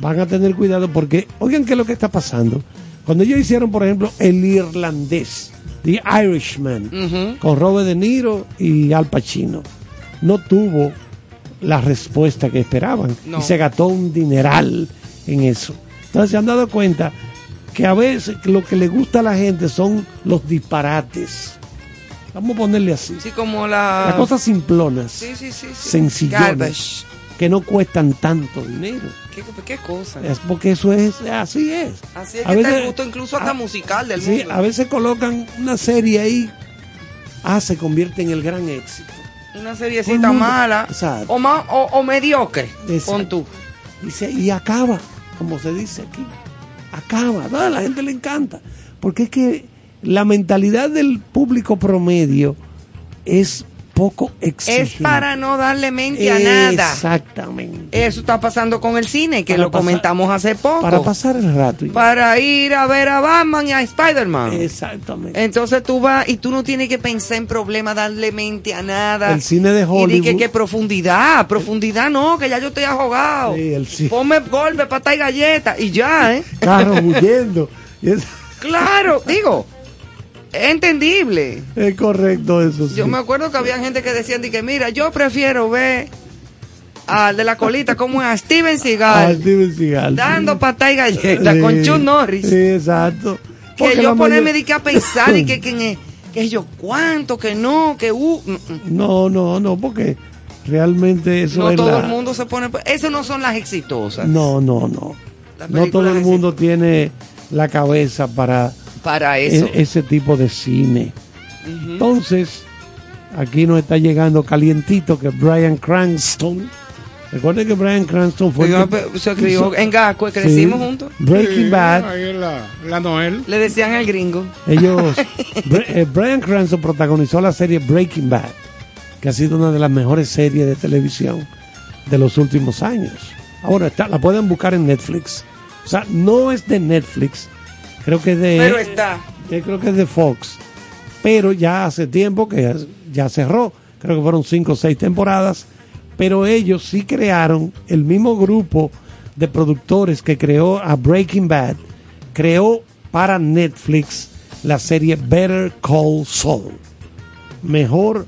S2: van a tener cuidado porque, oigan, ¿qué es lo que está pasando? Cuando ellos hicieron, por ejemplo, El Irlandés, The Irishman, con Robert De Niro y Al Pacino, no tuvo la respuesta que esperaban.
S1: No.
S2: Y se gastó un dineral en eso. Entonces se han dado cuenta que a veces lo que le gusta a la gente son los disparates. Vamos a ponerle así.
S1: Sí, como la...
S2: Las cosas simplonas,
S1: Sí, sí, sí. sí.
S2: sencillonas,
S1: Garbage.
S2: Que no cuestan tanto dinero.
S1: ¿Qué, qué cosa?
S2: Es porque eso es, así es.
S1: Así es
S2: A
S1: que
S2: veces-
S1: gusto incluso hasta
S2: a-
S1: musical del
S2: Sí,
S1: mundo.
S2: a veces colocan una serie ahí, ah, se convierte en el gran éxito.
S1: Una seriecita
S2: mundo-
S1: mala
S2: Exacto.
S1: o, ma- o, o mediocre. Pon tú.
S2: Y, se- y acaba, como se dice aquí. Acaba. No, a la gente le encanta. Porque es que la mentalidad del público promedio es poco exigente.
S1: Es para no darle mente a nada.
S2: Exactamente.
S1: Eso está pasando con el cine, que
S2: Para
S1: lo
S2: pasar-
S1: comentamos hace poco.
S2: Para pasar el rato. y-
S1: Para ir a ver a Batman y a Spider-Man.
S2: Exactamente.
S1: Entonces tú vas y tú no tienes que pensar en problemas, darle mente a nada.
S2: El cine de
S1: Y di que,
S2: Hollywood.
S1: que profundidad, profundidad no, que ya yo estoy ahogado.
S2: Sí, el cine.
S1: Ponme golpe, pata y galleta y ya, ¿eh?
S2: Carros huyendo. Y
S1: Claro, digo, entendible.
S2: es correcto eso. sí.
S1: Yo me acuerdo que había gente que decían de que, mira, yo prefiero ver al de la colita como es a Steven Seagal
S2: Steven Seagal,
S1: dando
S2: sí.
S1: y galleta
S2: Sí,
S1: con Chuck Norris.
S2: Sí, exacto.
S1: que yo ponerme
S2: mayor-
S1: de que a pensar y que, que, que yo cuánto, que no, que uh, mm, mm.
S2: No, no, no, porque realmente eso
S1: no
S2: es
S1: todo
S2: la-
S1: el mundo se pone. Eso no son las exitosas.
S2: No, no, no. No todo el mundo tiene la cabeza para
S1: Para eso.
S2: e- ese tipo de cine. Entonces, aquí nos está llegando calientito que Brian Cranston. Recuerden que Brian Cranston fue. el
S1: Yo,
S2: que
S1: se crió
S2: hizo-
S1: en Gasco, crecimos
S2: Sí,
S1: juntos.
S2: Breaking
S4: Sí,
S2: Bad.
S4: Ahí es la, la Noel.
S1: Le decían el gringo.
S2: Ellos, Br- eh, Brian Cranston protagonizó la serie Breaking Bad, que ha sido una de las mejores series de televisión de los últimos años. Ahora está, la pueden buscar en Netflix. O sea, no es de Netflix, creo que es de,
S1: Pero está.
S2: eh, creo que es de Fox, pero ya hace tiempo que ya, ya cerró. Creo que fueron cinco o seis temporadas, pero ellos sí crearon el mismo grupo de productores que creó a Breaking Bad, creó para Netflix la serie Better Call Saul. Mejor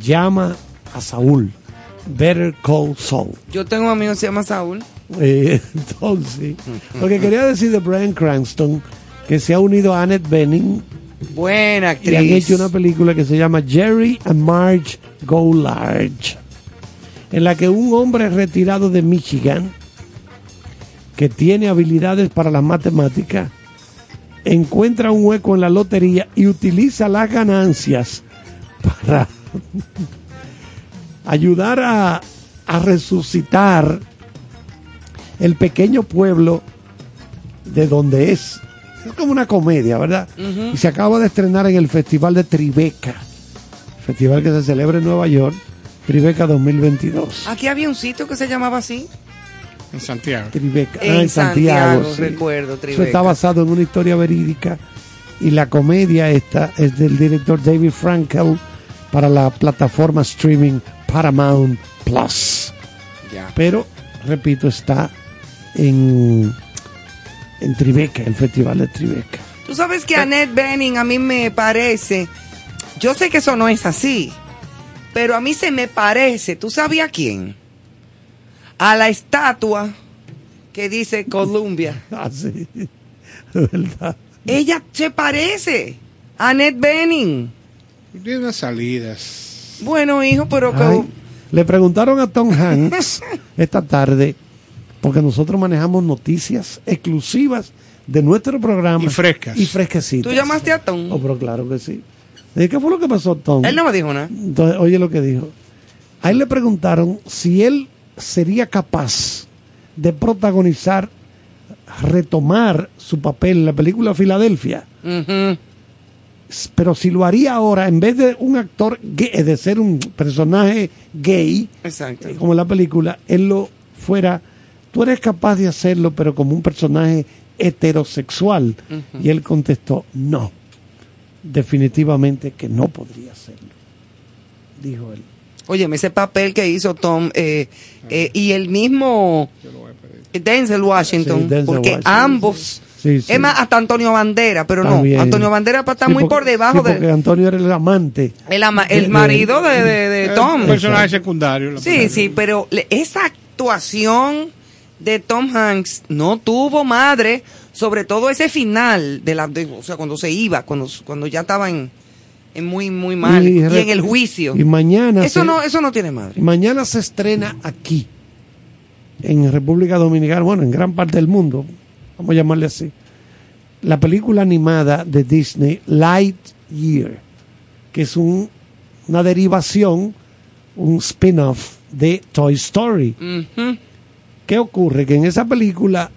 S2: llama a Saúl. Better Call Saul.
S1: Yo tengo un amigo que se llama Saúl.
S2: Eh, entonces, lo que quería decir de Brian Cranston, que se ha unido a Annette Bening
S1: Buena
S2: y
S1: actriz.
S2: han hecho una película que se llama Jerry and Marge Go Large, en la que un hombre retirado de Michigan, que tiene habilidades para las matemáticas, encuentra un hueco en la lotería y utiliza las ganancias para ayudar a, a resucitar el pequeño pueblo de donde es. Es como una comedia, ¿verdad? Y se acaba de estrenar en el Festival de Tribeca, festival que se celebra en Nueva York, Tribeca 2022.
S1: Aquí había un sitio que se llamaba así.
S4: En Santiago.
S2: Tribeca,
S1: En
S2: ah, en Santiago.
S1: Santiago,
S2: sí.
S1: recuerdo,
S2: Eso
S1: Tribeca.
S2: está basado en una historia verídica y la comedia esta es del director David Frankel para la plataforma streaming Paramount Plus.
S1: Ya.
S2: Pero, repito, está en, en Tribeca, el festival de Tribeca.
S1: Tú sabes que Annette Bening a mí me parece, yo sé que eso no es así, pero a mí se me parece, ¿tú sabías a quién? A la estatua que dice Columbia.
S2: Así, ¿verdad?
S1: Ella se parece a Annette Bening.
S4: Tiene unas salidas.
S1: Bueno, hijo, pero que...
S2: Ay, le preguntaron a Tom Hanks esta tarde, porque nosotros manejamos noticias exclusivas de nuestro programa.
S4: Y frescas.
S2: Y fresquecitas.
S1: ¿Tú llamaste a Tom?
S2: Oh, pero claro que sí. ¿De ¿Qué fue lo que pasó, Tom?
S1: Él no me dijo nada.
S2: Entonces, oye lo que dijo. A él le preguntaron si él sería capaz de protagonizar, retomar su papel en la película Filadelfia. Pero si lo haría ahora, en vez de un actor gay, de ser un personaje gay,
S1: Exacto.
S2: eh, como en la película, él lo fuera, tú eres capaz de hacerlo, pero como un personaje heterosexual. Y él contestó, no, definitivamente que no podría hacerlo, dijo él.
S1: Óyeme, ese papel que hizo Tom eh, eh, y el mismo Denzel Washington,
S2: Sí, Denzel
S1: porque
S2: Washington,
S1: ambos
S2: Sí, sí.
S1: Es más, hasta Antonio Bandera, pero
S2: También.
S1: no. Antonio Bandera está
S2: Sí,
S1: muy
S2: porque-
S1: por debajo
S2: sí, porque
S1: de.
S2: Antonio era el amante.
S1: El, ama-
S2: de-
S1: el marido de, de- de Tom.
S4: Un personaje secundario.
S1: Sí, sí, pero le- esa actuación de Tom Hanks no tuvo madre, sobre todo ese final de la, de- o sea, cuando se iba, cuando, cuando ya estaba en, en muy muy mal y, en el juicio.
S2: Y mañana
S1: Eso
S2: se-
S1: no, eso no tiene madre.
S2: Mañana se estrena aquí, en República Dominicana, bueno, en gran parte del mundo, vamos a llamarle así, la película animada de Disney, Lightyear, que es un, una derivación, un spin-off de Toy Story. ¿Qué ocurre? Que en esa película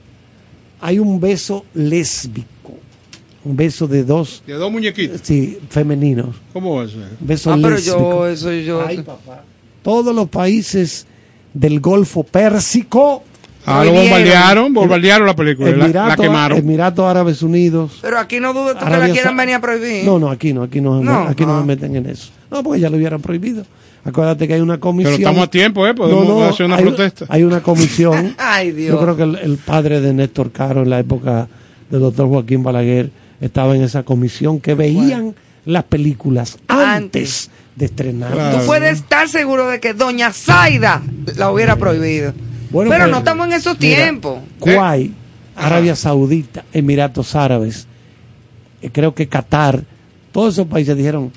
S2: hay un beso lésbico, un beso de dos,
S4: De dos muñequitos.
S2: sí, femeninos,
S4: ¿Cómo es?
S2: un beso
S1: Ah, pero
S2: lésbico.
S1: yo, eso yo.
S2: Ay, papá. Todos los países del Golfo Pérsico,
S4: Ah, lo bombardearon, bombardearon la película, la, la
S2: Emiratos
S4: quemaron.
S2: Emiratos Árabes Unidos.
S1: Pero aquí no dudo que la quieran venir a prohibir.
S2: No, no, aquí no, aquí no,
S1: No,
S2: aquí no
S1: ah.
S2: se meten en eso. No, porque ya lo hubieran prohibido. Acuérdate que hay una comisión.
S4: Pero estamos a tiempo, ¿eh? Podemos hacer una
S2: hay,
S4: protesta.
S2: Hay una comisión.
S1: Ay, Dios.
S2: Yo creo que el, el padre de Néstor Caro en la época del doctor Joaquín Balaguer estaba en esa comisión que veían las películas antes,
S1: Antes.
S2: de estrenar.
S4: Claro.
S1: Tú puedes estar seguro de que Doña Zaida la hubiera prohibido.
S2: Bueno,
S1: pero
S2: pues,
S1: no estamos en esos
S2: mira,
S1: tiempos.
S2: Kuwait, Arabia Saudita, Emiratos Árabes, eh, creo que Qatar, todos esos países dijeron,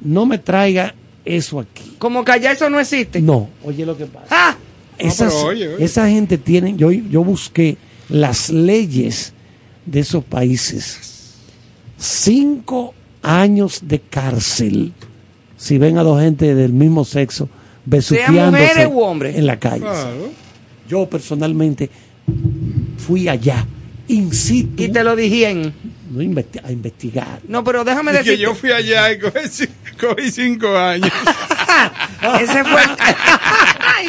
S2: no me traiga eso aquí.
S1: Como que allá eso no existe.
S2: No, oye lo que pasa.
S1: Ah,
S2: Esas-
S4: pero oye, oye.
S2: Esa gente tiene, yo, yo busqué las leyes de esos países. Cinco años de cárcel si ven a dos gente del mismo sexo besuqueándose
S1: mujeres u hombres.
S2: en la calle.
S4: Claro.
S2: Yo personalmente fui allá, in situ,
S1: y te lo dijeron.
S2: No investi- a investigar.
S1: No, pero déjame
S4: Y que yo fui allá y cogí, cogí cinco años.
S1: Ese fue. Ay.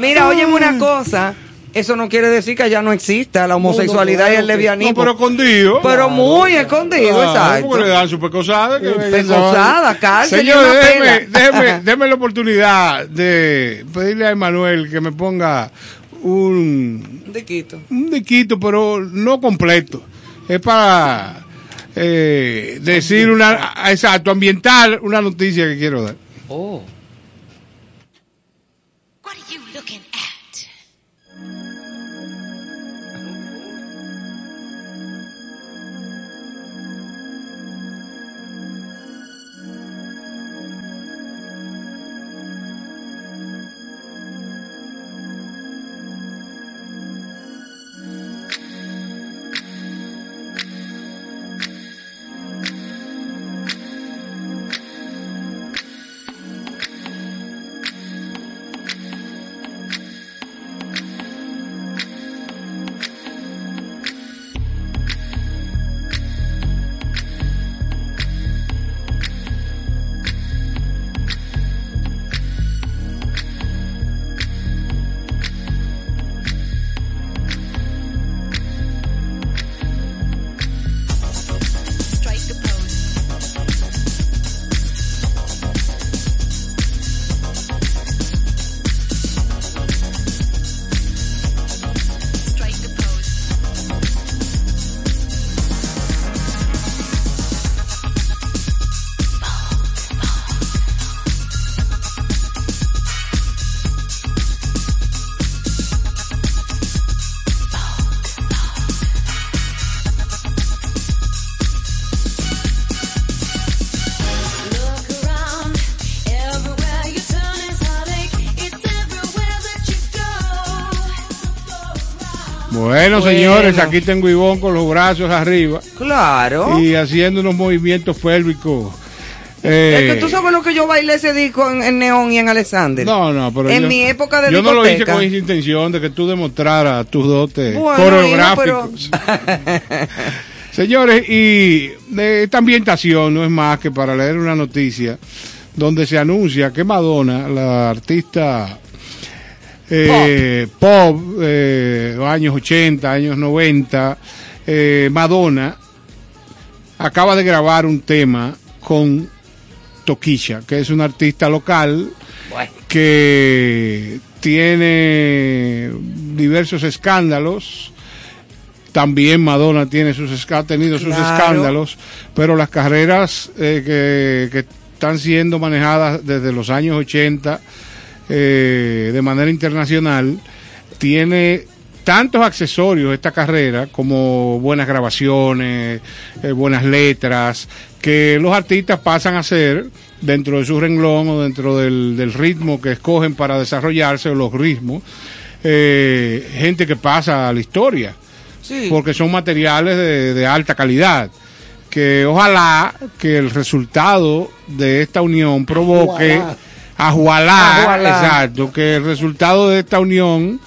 S1: Mira, óyeme una cosa. Eso no quiere decir que allá no exista la homosexualidad y el
S4: No,
S1: lesbianismo.
S4: pero escondido.
S1: Pero muy escondido,
S4: Claro,
S1: exacto.
S4: Porque le dan su pecosada. que
S1: Eh, pecosada, cárcel
S4: Señor, déjeme, déjeme, déjeme la oportunidad de pedirle a Emanuel que me ponga un,
S1: De Quito.
S4: un diquito, pero no completo. Es para eh, decir una, exacto, ambiental una noticia que quiero dar.
S1: Oh.
S4: Bueno, señores, aquí tengo Ivonne con los brazos arriba
S1: Claro.
S4: y haciendo unos movimientos pélvicos.
S1: Es
S4: Eh,
S1: que tú sabes lo que yo bailé ese disco en, en Neón y en Alexander.
S4: No, no, pero
S1: En
S4: yo-
S1: mi época de
S4: Yo no lo hice con esa intención de que tú demostraras tus dotes
S1: Bueno,
S4: coreográficos. Señores, y esta ambientación no es más que para leer una noticia donde se anuncia que Madonna, la artista eh, pop, eh, años 80, años 90, eh, Madonna, acaba de grabar un tema con Toquisha, que es una artista local que tiene diversos escándalos. También Madonna tiene sus, ha tenido sus escándalos, pero las carreras eh, que, que están siendo manejadas desde los años 80 eh, de manera internacional, tiene tantos accesorios esta carrera como buenas grabaciones, eh, buenas letras, que los artistas pasan a ser dentro de su renglón o dentro del, del ritmo que escogen para desarrollarse o los ritmos, eh, gente que pasa a la historia,
S1: Sí.
S4: porque son materiales de, de alta calidad que ojalá que el resultado de esta unión provoque Ajualá. exacto, que el resultado de esta unión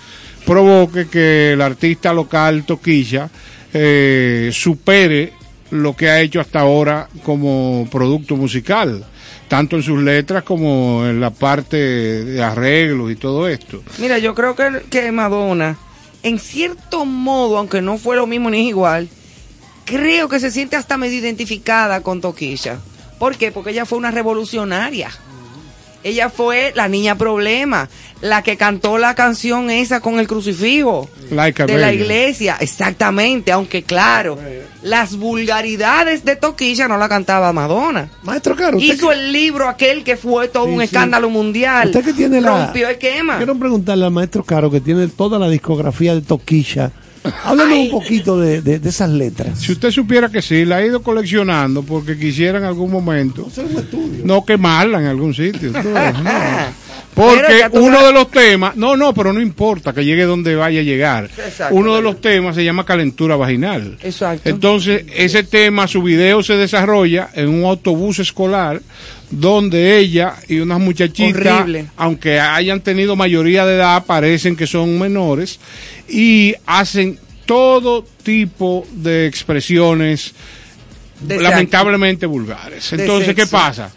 S4: provoque que el artista local Toquilla eh, supere lo que ha hecho hasta ahora como producto musical, tanto en sus letras como en la parte de arreglos y todo esto.
S1: Mira, yo creo que, que Madonna, en cierto modo, aunque no fue lo mismo ni es igual, creo que se siente hasta medio identificada con Toquilla. ¿Por qué? Porque ella fue una revolucionaria. Ella fue la niña problema, la que cantó la canción esa con el crucifijo
S4: Like a
S1: de la iglesia, exactamente, aunque claro, las vulgaridades de Toquilla no la cantaba Madonna.
S2: Maestro Caro,
S1: Hizo el libro aquel que fue todo
S2: Sí,
S1: un
S2: sí.
S1: escándalo mundial.
S2: Usted que tiene la-
S1: Rompió el quema.
S2: Quiero preguntarle al maestro Caro, que tiene toda la discografía de Toquilla. Háblanos un poquito de, de- de esas letras.
S4: Si usted supiera que sí, la ha ido coleccionando porque quisiera en algún momento no quemarla en algún sitio. No, Porque uno de los temas, no, no, pero no importa que llegue donde vaya a llegar.
S1: Exacto,
S4: Uno de los temas se llama calentura vaginal.
S1: Exacto.
S4: Entonces, ese tema, su video se desarrolla en un autobús escolar donde ella y unas muchachitas,
S1: Horrible.
S4: aunque hayan tenido mayoría de edad, parecen que son menores y hacen todo tipo de expresiones
S1: De
S4: lamentablemente vulgares. Entonces, ¿qué pasa?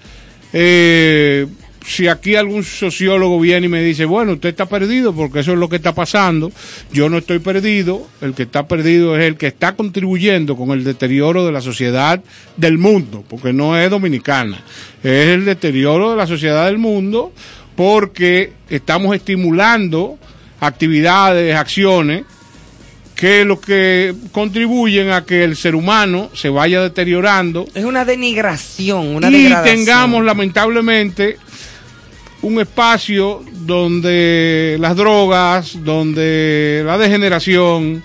S4: Eh, si aquí algún sociólogo viene y me dice, bueno, usted está perdido porque eso es lo que está pasando, yo no estoy perdido, el que está perdido es el que está contribuyendo con el deterioro de la sociedad del mundo, porque no es dominicana, es el deterioro de la sociedad del mundo porque estamos estimulando actividades, acciones que lo que contribuyen a que el ser humano se vaya deteriorando
S1: Es una denigración, una
S4: y
S1: degradación.
S4: tengamos lamentablemente un espacio donde las drogas, donde la degeneración,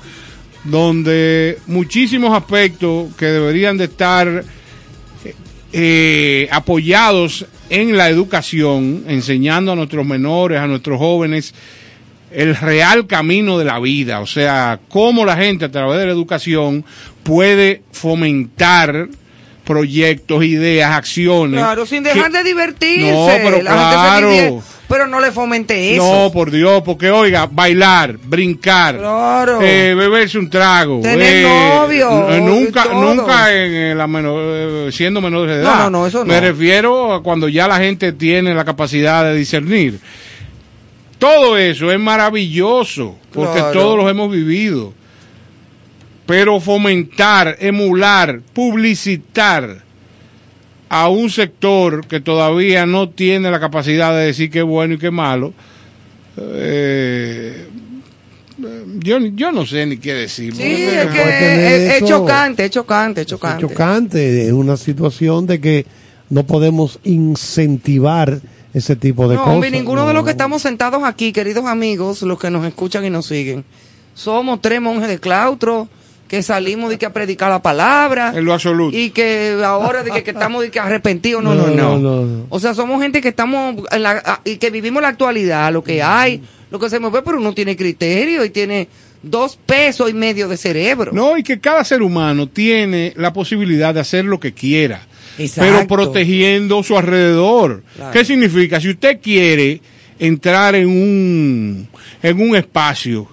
S4: donde muchísimos aspectos que deberían de estar eh, apoyados en la educación, enseñando a nuestros menores, a nuestros jóvenes, el real camino de la vida, o sea, cómo la gente a través de la educación puede fomentar proyectos, ideas, acciones.
S1: Claro, sin dejar
S4: que-
S1: de divertirse.
S4: No, pero
S1: La gente se
S4: claro.
S1: pero no le fomente eso.
S4: No, por Dios, porque oiga, bailar, brincar,
S1: Claro.
S4: eh, beberse un trago,
S1: Tener
S4: eh,
S1: novio,
S4: n- nunca, nunca en, eh, la menor- eh, siendo menores de edad.
S1: no, no, eso
S4: Me
S1: no.
S4: refiero a cuando ya la gente tiene la capacidad de discernir. Todo eso es maravilloso, porque
S1: Claro.
S4: todos los hemos vivido. Pero fomentar, emular, publicitar a un sector que todavía no tiene la capacidad de decir qué es bueno y qué es malo, eh, yo, yo no sé ni qué decir.
S1: Sí, es que es, es
S2: eso.
S1: chocante, es chocante, es chocante.
S2: chocante, es una situación de que no podemos incentivar ese tipo de
S1: no,
S2: cosas.
S1: hombre, ninguno de los que estamos sentados aquí, queridos amigos, los que nos escuchan y nos siguen, somos tres monjes de claustro que salimos de que a predicar la palabra
S4: En lo absoluto.
S1: y que ahora de que, que estamos de que arrepentidos, no,
S2: No,
S1: no, no,
S2: no, no.
S1: O sea, somos gente que estamos en la, a- y que vivimos la actualidad, lo que hay, lo que se mueve, pero uno tiene criterio y tiene dos pesos y medio de cerebro.
S4: No, y que cada ser humano tiene la posibilidad de hacer lo que quiera,
S1: Exacto.
S4: pero protegiendo su alrededor.
S1: Claro.
S4: ¿Qué significa? Si usted quiere entrar en un, en un espacio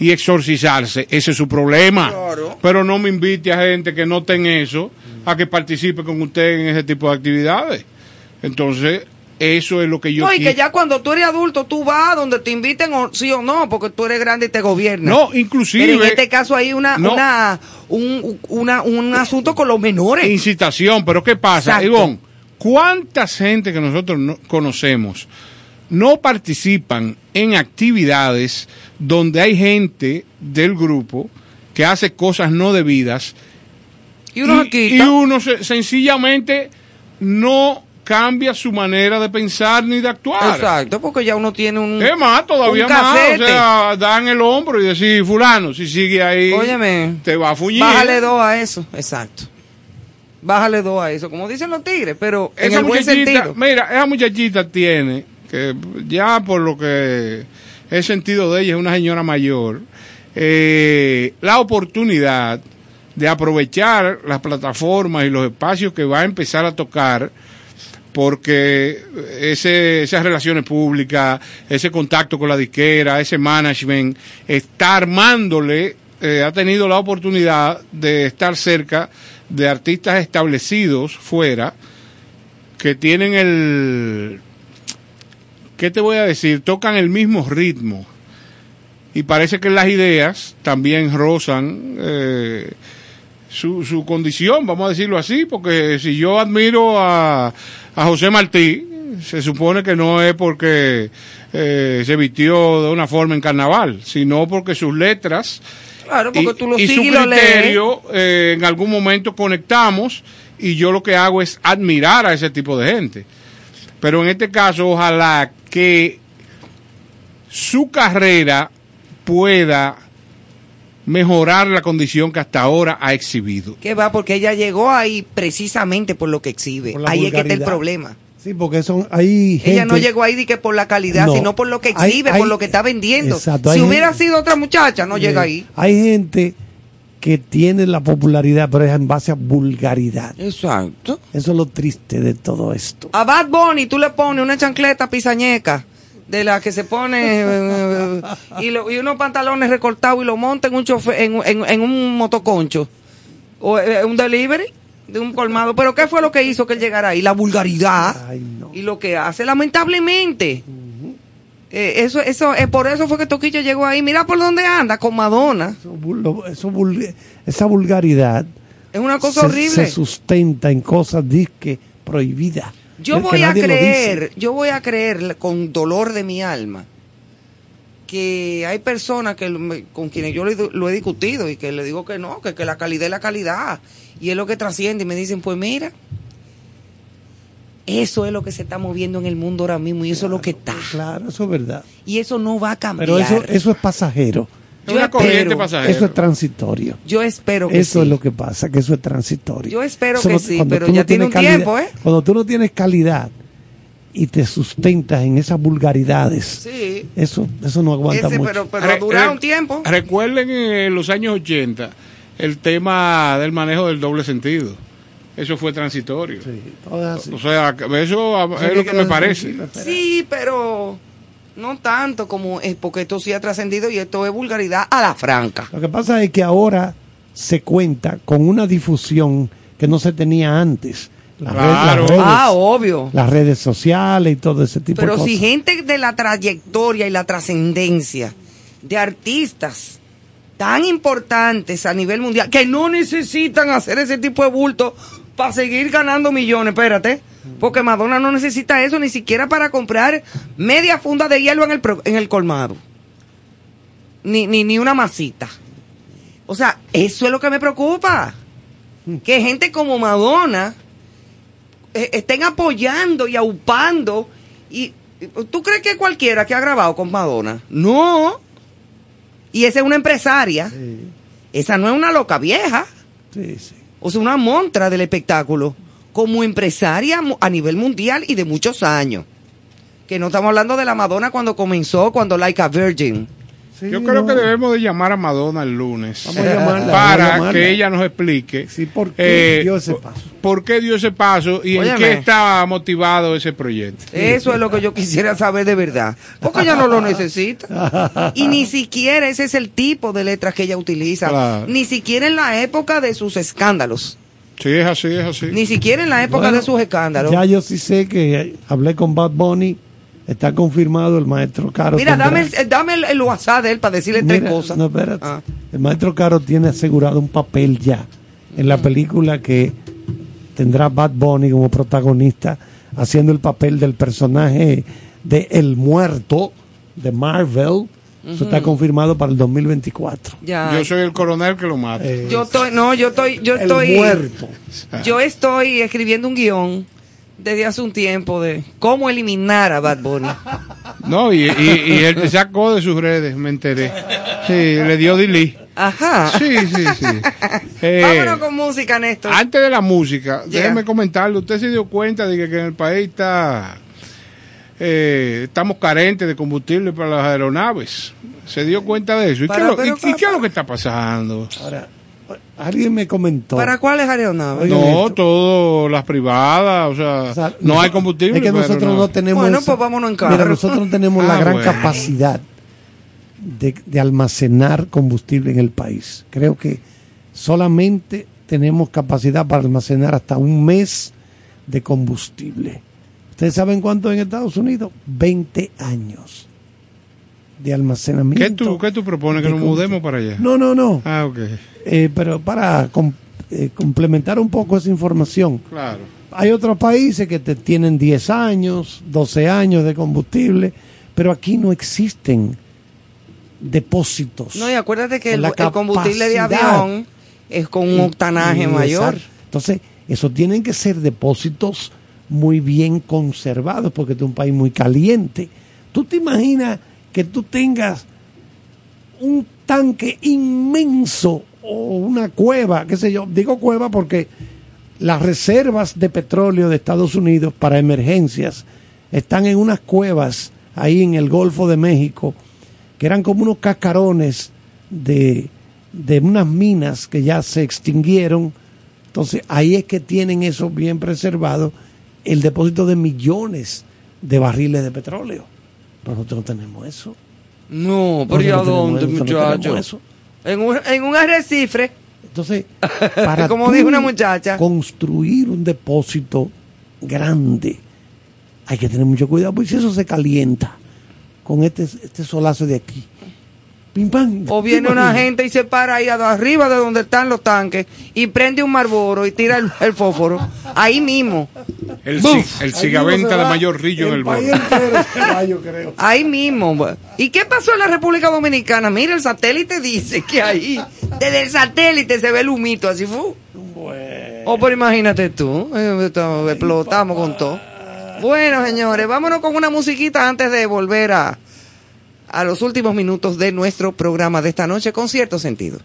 S4: y exorcizarse, ese es su problema.
S1: Claro.
S4: Pero no me invite a gente que no tenga eso a que participe con usted en ese tipo de actividades. Entonces, eso es lo que yo
S1: no, y que ya cuando tú eres adulto, tú vas donde te inviten, o, sí o no, porque tú eres grande y te gobiernas.
S4: No, inclusive-
S1: Pero en este caso hay una,
S4: No.
S1: una, un, una, un asunto con los menores.
S4: incitación, pero ¿qué pasa? Ivonne, ¿cuántas gente que nosotros no- conocemos no participan en actividades donde hay gente del grupo que hace cosas no debidas
S1: Y uno quita.
S4: y uno se- sencillamente no cambia su manera de pensar ni de actuar.
S1: Exacto, porque ya uno tiene un.
S4: Es más, todavía
S1: un
S4: más, o sea, dan el hombro y decir, fulano, si sigue ahí,
S1: Óyeme,
S4: te va a fuñir.
S1: Bájale dos a eso, exacto. Bájale dos a eso, como dicen los tigres, pero en
S4: esa
S1: el buen
S4: muchachita,
S1: sentido.
S4: mira, esa muchachita tiene, que ya por lo que he sentido de ella, es una señora mayor, eh, la oportunidad de aprovechar las plataformas y los espacios que va a empezar a tocar, porque ese, esas relaciones públicas, ese contacto con la disquera, ese management, está armándole, eh, ha tenido la oportunidad de estar cerca de artistas establecidos fuera, que tienen el, ¿qué te voy a decir? Tocan el mismo ritmo. Y parece que las ideas también rozan eh, su, su condición, vamos a decirlo así, porque si yo admiro a, a José Martí, se supone que no es porque eh, se vistió de una forma en carnaval, sino porque sus letras
S1: Claro, porque
S4: y,
S1: tú lo
S4: y su criterio eh, en algún momento conectamos y yo lo que hago es admirar a ese tipo de gente. Pero en este caso, ojalá que su carrera pueda mejorar la condición que hasta ahora ha exhibido.
S1: Que va, porque ella llegó ahí precisamente por lo que exhibe. Ahí es que está el problema.
S2: Sí, porque son gente
S1: Ella no llegó ahí de que por la calidad,
S2: No.
S1: sino por lo que exhibe,
S2: hay-
S1: por lo que está vendiendo.
S2: Exacto,
S1: si
S2: hay
S1: hubiera
S2: gente-
S1: sido otra muchacha, no llega
S2: Eh,
S1: ahí.
S2: Hay gente que tiene la popularidad, pero es en base a vulgaridad.
S1: Exacto.
S2: Eso es lo triste de todo esto.
S1: A Bad Bunny tú le pones una chancleta pisañeca de la que se pone eh, y, lo- y unos pantalones recortados y lo monta en un chofe- en, en- en un motoconcho o eh, un delivery de un colmado. Pero ¿qué fue lo que hizo que él llegara ahí? La vulgaridad
S2: Ay, no.
S1: y lo que hace lamentablemente. Eh, eso, eso, eh, por eso fue que Toquillo llegó ahí. Mira por dónde anda con Madonna.
S2: Eso eso esa vulgaridad
S1: Es una cosa
S2: se,
S1: horrible.
S2: se sustenta en cosas disque prohibidas.
S1: Yo voy a creer, yo voy a creer con dolor de mi alma que hay personas que con quienes yo lo, he- lo he discutido y que le digo que no, que, que la calidad es la calidad y es lo que trasciende y me dicen, pues mira, eso es lo que se está moviendo en el mundo ahora mismo y eso es lo que está
S2: Claro, eso es verdad.
S1: y eso no va a cambiar.
S2: Pero eso, eso es pasajero.
S4: Es una corriente
S1: espero-
S4: pasajera.
S2: Eso es transitorio.
S1: yo espero que
S2: Eso
S1: sí.
S2: es lo que pasa, que eso es transitorio.
S1: Yo espero
S2: Eso
S1: que
S2: no-
S1: sí,
S2: cuando
S1: pero
S2: tú
S1: ya
S2: no
S1: tiene tiempo, ¿eh?
S2: Cuando tú no tienes calidad y te sustentas en esas vulgaridades,
S1: Sí.
S2: eso, eso no aguanta
S1: Ese,
S2: mucho.
S1: pero, pero
S4: Re-
S1: dura
S4: re-
S1: un tiempo.
S4: Recuerden en los años 80 el tema del manejo del doble sentido. Eso fue transitorio.
S2: Sí, todo es así.
S4: O sea, eso es lo que me parece.
S1: Sí, pero no tanto como es porque esto sí ha trascendido y esto es vulgaridad a la franca.
S2: Lo que pasa es que ahora se cuenta con una difusión que no se tenía antes. Las, red- las
S4: Claro.
S2: redes,
S1: Ah, obvio.
S2: las redes sociales y todo ese tipo
S1: Pero
S2: de cosas.
S1: si gente de la trayectoria y la trascendencia de artistas tan importantes a nivel mundial que no necesitan hacer ese tipo de bulto para seguir ganando millones, espérate. Porque Madonna no necesita eso ni siquiera para comprar media funda de hielo en el, en el colmado. Ni, ni, ni una masita. O sea, eso es lo que me preocupa. Que gente como Madonna eh, estén apoyando y aupando. Y, y- ¿Tú crees que cualquiera que ha grabado con Madonna? No. Y esa es una empresaria.
S2: Sí,
S1: Esa no es una loca vieja.
S2: sí, sí.
S1: O sea, una montra del espectáculo. Como empresaria a nivel mundial y de muchos años. Que no estamos hablando de la Madonna cuando comenzó, cuando Like Virgin.
S2: Sí,
S4: Yo creo
S2: no.
S4: que debemos de llamar a Madonna el lunes
S2: Vamos a llamarla, vamos a
S4: para
S2: llamarla.
S4: que ella nos explique
S2: Sí, ¿por qué
S4: eh,
S2: dio ese
S4: por-
S2: paso?
S4: por qué dio ese paso y en qué está motivado ese proyecto.
S1: Eso es lo que yo quisiera saber de verdad. Porque ella no lo necesita. Y ni siquiera ese es el tipo de letras que ella utiliza.
S4: Claro.
S1: Ni siquiera en la época de sus escándalos.
S4: Sí, es así, es así.
S1: Ni siquiera en la época
S2: Bueno,
S1: de sus escándalos.
S2: Ya yo sí sé que hablé con Bad Bunny, está confirmado el maestro Caro.
S1: Mira,
S2: tendrá-
S1: dame, el, dame el, el WhatsApp de él para decirle tres
S2: Mira,
S1: cosas.
S2: No, espérate.
S1: Ah.
S2: El maestro Caro tiene asegurado un papel ya en la película que tendrá Bad Bunny como protagonista, haciendo el papel del personaje de El Muerto de Marvel, Eso está confirmado para el 2024.
S1: Ya.
S4: Yo soy el coronel que lo mata.
S2: Eh,
S1: Yo estoy, no, yo estoy, yo
S2: el
S1: estoy,
S2: muerto.
S1: yo estoy escribiendo un guion desde hace un tiempo de cómo eliminar a Bad Bunny.
S4: No, y, y, y él te sacó de sus redes, me enteré. Sí, le dio delete.
S1: Ajá.
S4: Sí, sí, sí. Eh,
S1: Vámonos con música, Néstor.
S4: Antes de la música,
S1: Ya.
S4: déjeme comentarle, usted se dio cuenta de que, que en el país está eh, estamos carentes de combustible para las aeronaves. ¿Se dio cuenta de eso? ¿Y,
S1: Para-
S4: qué, lo- y- y qué es lo que está pasando?
S2: Ahora, alguien me comentó.
S1: ¿Para cuáles aeronaves?
S4: No, todas las privadas, o sea,
S2: O sea,
S4: no hay combustible.
S2: Es que nosotros no, tenemos.
S1: Bueno,
S2: esa-
S1: pues vámonos en carro.
S2: Mira, nosotros no tenemos la
S4: Ah,
S2: gran
S4: bueno.
S2: capacidad de, de almacenar combustible en el país. Creo que solamente tenemos capacidad para almacenar hasta un mes de combustible. ¿Ustedes saben cuánto en Estados Unidos? 20 años de almacenamiento.
S4: ¿Qué tú, qué tú propones? ¿Que nos mudemos para allá?
S2: No, no, no.
S4: Ah, ok.
S2: Eh, pero para com- eh, complementar un poco esa información,
S4: Claro.
S2: hay otros países que te tienen 10 años, 12 años de combustible, pero aquí no existen depósitos.
S1: No, y acuérdate que el,
S2: la
S1: el combustible de avión es con un octanaje
S2: y
S1: mayor.
S2: Entonces, eso tienen que ser depósitos muy bien conservados, porque este es un país muy caliente. ¿Tú te imaginas que tú tengas un tanque inmenso o una cueva, qué sé yo? Digo cueva porque las reservas de petróleo de Estados Unidos para emergencias están en unas cuevas ahí en el Golfo de México, que eran como unos cascarones de, de unas minas que ya se extinguieron. Entonces ahí es que tienen eso bien preservado, el depósito de millones de barriles de petróleo. Nosotros no tenemos eso.
S1: No, pero ¿y a dónde,
S2: eso, no tenemos
S1: muchacho?
S2: eso.
S1: En un, en un arrecife.
S2: Entonces, para
S1: Como
S2: tú
S1: dijo una muchacha.
S2: construir un depósito grande, hay que tener mucho cuidado, porque si eso se calienta con este, este solazo de aquí, pim pam.
S1: O
S2: ¿te
S1: viene una gente y se para ahí arriba de donde están los tanques y prende un marboro y tira el, el fósforo. Ahí mismo.
S4: El,
S1: Buf.
S4: ci- el cigaventa de mayor rillo en el
S2: país entero creo.
S1: Ahí mismo. ¿Y qué pasó en la República Dominicana? Mira, el satélite dice que ahí, desde el satélite se ve el humito, así fue. Oh, pero imagínate tú, eh, explotamos con todo. Bueno, señores, vámonos con una musiquita antes de volver a, a los últimos minutos de nuestro programa de esta noche con cierto sentido.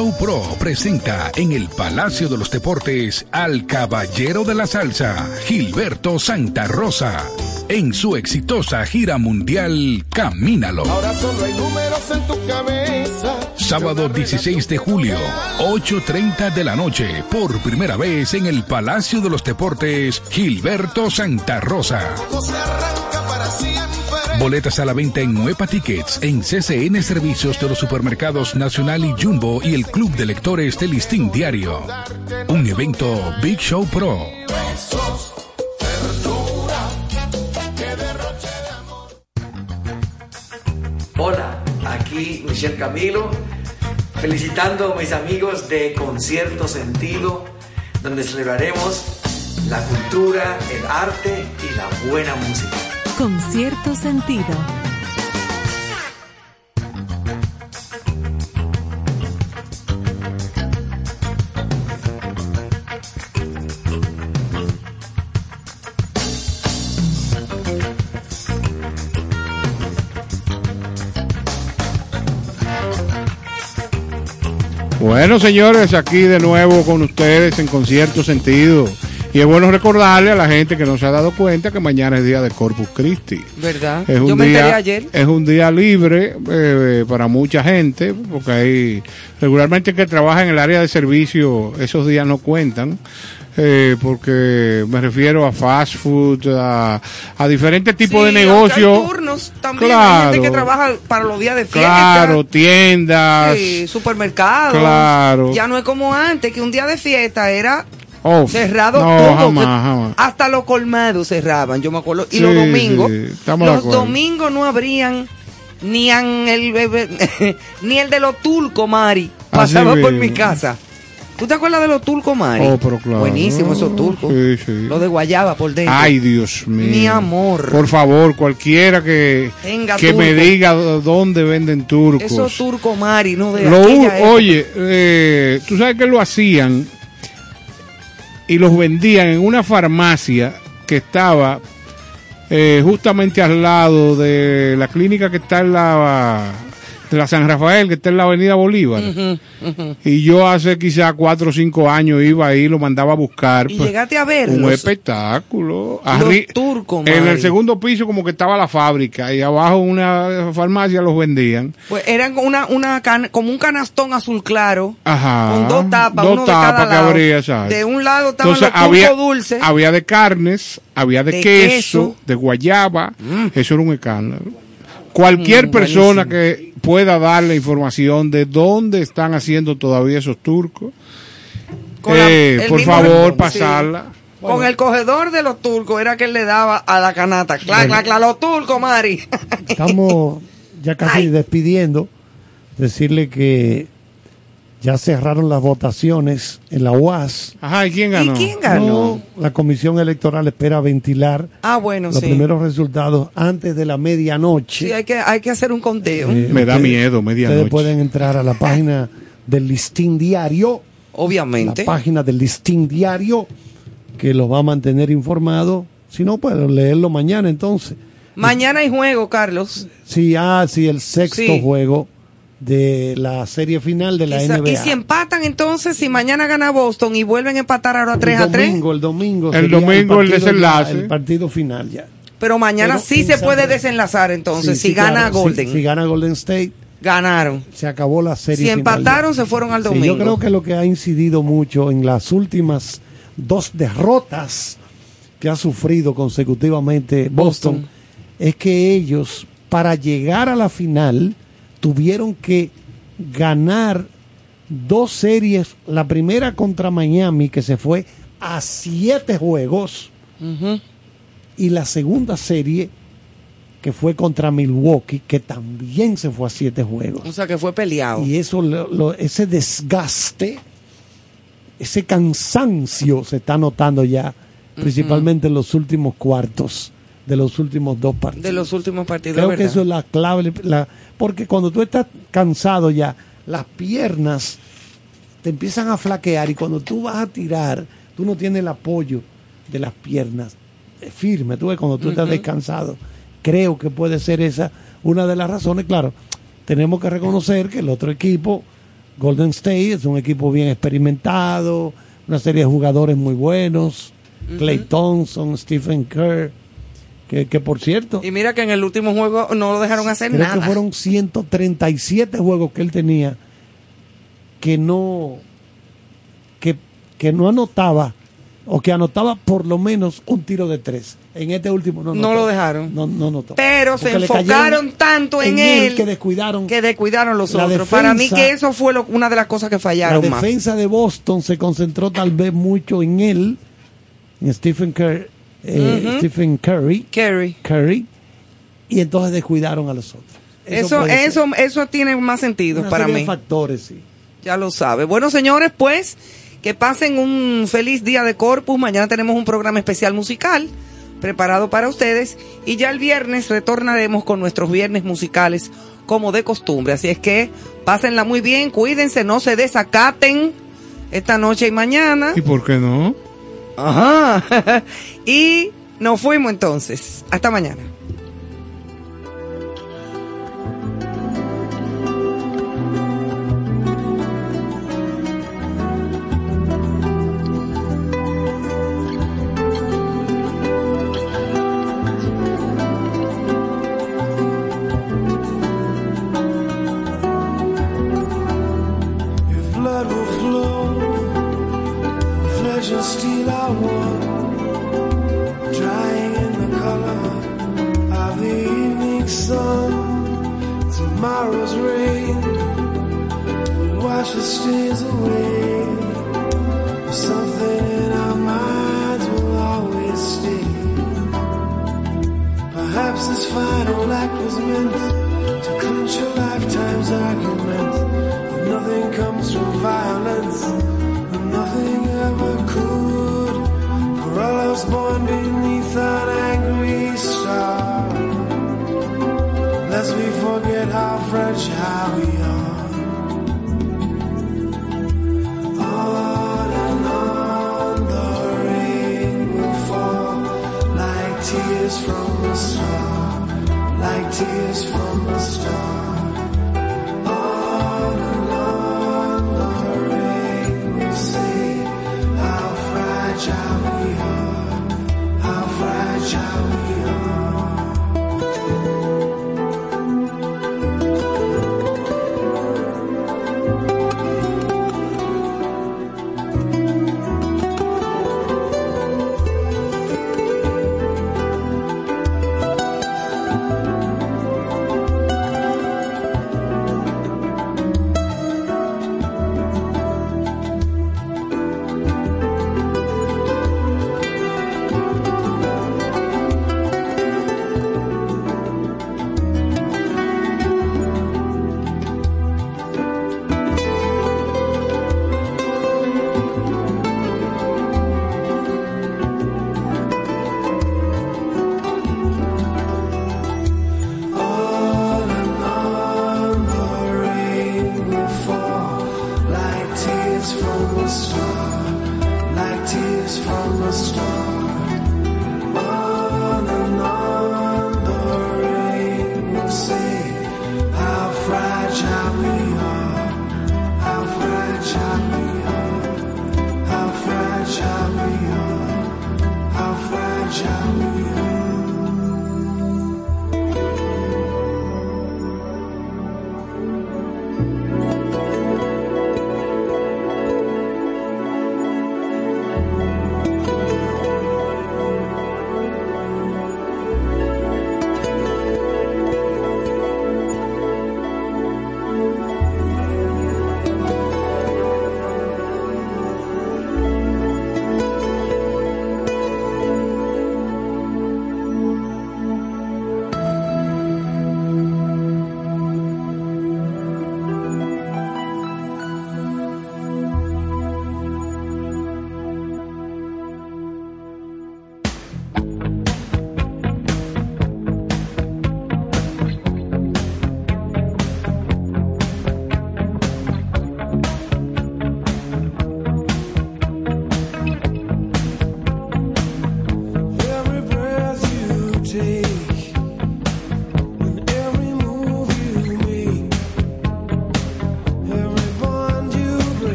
S8: Show Pro presenta en el Palacio de los Deportes al caballero de la salsa, Gilberto Santa Rosa, en su exitosa gira mundial Camínalo.
S6: Ahora solo hay números en tu cabeza.
S8: Sábado 16 de julio, 8.30 de la noche, por primera vez en el Palacio de los Deportes, Gilberto Santa Rosa. Boletas a la venta en Nueva Tickets, en CCN Servicios de los Supermercados Nacional y Jumbo y el Club de Lectores del Listín Diario. Un evento Big Show Pro.
S6: De.
S10: Hola, aquí Michelle Camilo, felicitando a mis amigos de Concierto Sentido, donde celebraremos la cultura, el arte y la buena música.
S5: Con cierto sentido.
S4: Bueno, señores, aquí de nuevo con ustedes en concierto sentido. Y es bueno recordarle a la gente que no se ha dado cuenta que mañana es día de Corpus Christi.
S1: ¿Verdad?
S4: Es un
S1: Yo me enteré
S4: día,
S1: ayer.
S4: Es un día libre eh, para mucha gente, porque hay regularmente que trabaja en el área de servicio, esos días no cuentan. eh, porque me refiero a fast food, a, a diferentes tipos de
S1: Sí,
S4: negocios.
S1: Hay turnos también. Hay
S4: Claro.
S1: gente que trabaja para los días de fiesta.
S4: Claro, tiendas.
S1: Sí, supermercados.
S4: Claro.
S1: Ya no es como antes, que un día de fiesta era
S4: Oh,
S1: cerrado
S4: no,
S1: todo.
S4: jamás, jamás.
S1: Hasta los colmados cerraban, yo me acuerdo. Y
S4: Sí,
S1: los domingos,
S4: sí,
S1: los domingos no abrían ni an- el, ni el de los turcos, Mari. Pasaba por mi casa. ¿Tú te acuerdas de los turcos, Mari?
S4: Oh, pero claro.
S1: Buenísimo esos turcos.
S4: Sí, sí.
S1: Los de guayaba por dentro.
S4: Ay, Dios mío.
S1: Mi amor.
S4: Por favor, cualquiera que,
S1: Tenga
S4: que me diga dónde venden turcos.
S1: Esos turcos, Mari, no de
S4: Lo oye, eh, tú sabes que lo hacían y los vendían en una farmacia que estaba eh, justamente al lado de la clínica que está en la, de la San Rafael, que está en la Avenida Bolívar. Y yo hace quizás cuatro o cinco años iba ahí, lo mandaba a buscar.
S1: Y
S4: pues,
S1: llegaste a
S4: un
S1: verlos.
S4: espectáculo.
S1: Los
S4: Arri-
S1: turcos,
S4: en el segundo piso como que estaba la fábrica y abajo una farmacia los vendían.
S1: Pues eran una, una can- como un canastón azul claro.
S4: Ajá.
S1: Con dos tapas,
S4: Dos
S1: uno de
S4: tapas
S1: cada
S4: que
S1: lado. De un lado estaban
S4: Entonces
S1: los
S4: había,
S1: dulces.
S4: había de carnes, había de,
S1: De
S4: queso,
S1: queso. Mm.
S4: de guayaba. Eso era un escándalo. Cualquier
S1: Mm,
S4: persona que pueda darle información de dónde están haciendo todavía esos turcos,
S1: la-
S4: eh, por
S1: mismo
S4: favor, pasarla.
S1: Con el cogedor de los turcos era que él le daba a la canata. Clac, clac, clac, los turcos, Mari.
S2: Estamos ya casi
S1: Ay.
S2: despidiendo. Decirle que ya cerraron las votaciones en la UAS.
S4: Ajá, ¿y quién
S1: ¿Y
S4: ganó?
S1: quién ganó?
S2: No, la comisión electoral espera ventilar
S1: Ah, bueno,
S2: los
S1: sí.
S2: primeros resultados antes de la medianoche.
S1: Sí, hay que, hay que hacer un conteo.
S2: Eh,
S4: Me da
S2: ustedes-
S4: miedo, medianoche.
S2: Ustedes pueden entrar a la página del listín diario,
S1: Obviamente.
S2: la página del listín diario, que los va a mantener informado. Si no, pueden leerlo mañana entonces.
S1: Mañana hay juego, Carlos.
S2: Sí, ah, sí, el sexto
S1: Sí.
S2: juego de la serie final de la
S1: y, sa-
S2: NBA.
S1: y si empatan entonces, si mañana gana Boston y vuelven a empatar ahora 3
S2: el
S1: a 3,
S2: domingo, el domingo,
S4: El domingo el desenlace.
S2: el partido final ya.
S1: pero mañana
S2: Pero
S1: sí se puede desenlazar entonces,
S2: Sí,
S1: si
S2: sí,
S1: gana
S2: claro, sí,
S1: Golden.
S2: si gana Golden State,
S1: Ganaron.
S2: se acabó la serie.
S1: Si
S2: final ya.
S1: empataron, se fueron al
S2: Sí,
S1: domingo.
S2: yo creo que lo que ha incidido mucho en las últimas dos derrotas que ha sufrido consecutivamente Boston,
S1: Boston.
S2: es que ellos, para llegar a la final, tuvieron que ganar dos series. La primera contra Miami, que se fue a siete juegos, y la segunda serie, que fue contra Milwaukee, que también se fue a siete juegos.
S1: O sea que fue peleado.
S2: Y eso, lo- lo- ese desgaste, ese cansancio se está notando ya, principalmente en los últimos cuartos de los últimos dos partidos.
S1: de los últimos partidos.
S2: Creo que eso es la clave, la- porque cuando tú estás cansado ya, las piernas te empiezan a flaquear y cuando tú vas a tirar, tú no tienes el apoyo de las piernas eh, firme, tú ves cuando tú estás descansado. Creo que puede ser esa una de las razones, claro. Tenemos que reconocer que el otro equipo Golden State es un equipo bien experimentado, una serie de jugadores muy buenos, Clay Thompson, Stephen Kerr, que, que por cierto,
S1: Y mira que en el último juego no lo dejaron hacer
S2: creo
S1: nada.
S2: que fueron 137 juegos que él tenía que no que, que no anotaba o que anotaba por lo menos un tiro de tres. En este último no
S1: No lo dejaron.
S2: No, no anotó.
S1: Pero se
S2: Porque
S1: enfocaron tanto en, él
S2: que descuidaron
S1: que descuidaron los
S2: La
S1: otros. Para mí que eso fue lo- una de las cosas que
S2: La
S1: fallaron más.
S2: defensa de Boston se concentró tal vez mucho en él, en Stephen Curry, eh. Stephen Curry,
S1: Curry.
S2: Curry, y entonces descuidaron a los otros.
S1: Eso, eso, eso, tiene más sentido
S2: Una
S1: para
S2: serie
S1: mí.
S2: de factores, sí.
S1: Ya lo sabe. Bueno, señores, pues que pasen un feliz día de Corpus. Mañana tenemos un programa especial musical preparado para ustedes y ya el viernes retornaremos con nuestros viernes musicales como de costumbre. Así es que pásenla muy bien, cuídense, no se desacaten esta noche y mañana.
S4: ¿Y por qué no?
S1: Ajá. y nos fuimos entonces. Hasta mañana.
S6: Like tears from a star,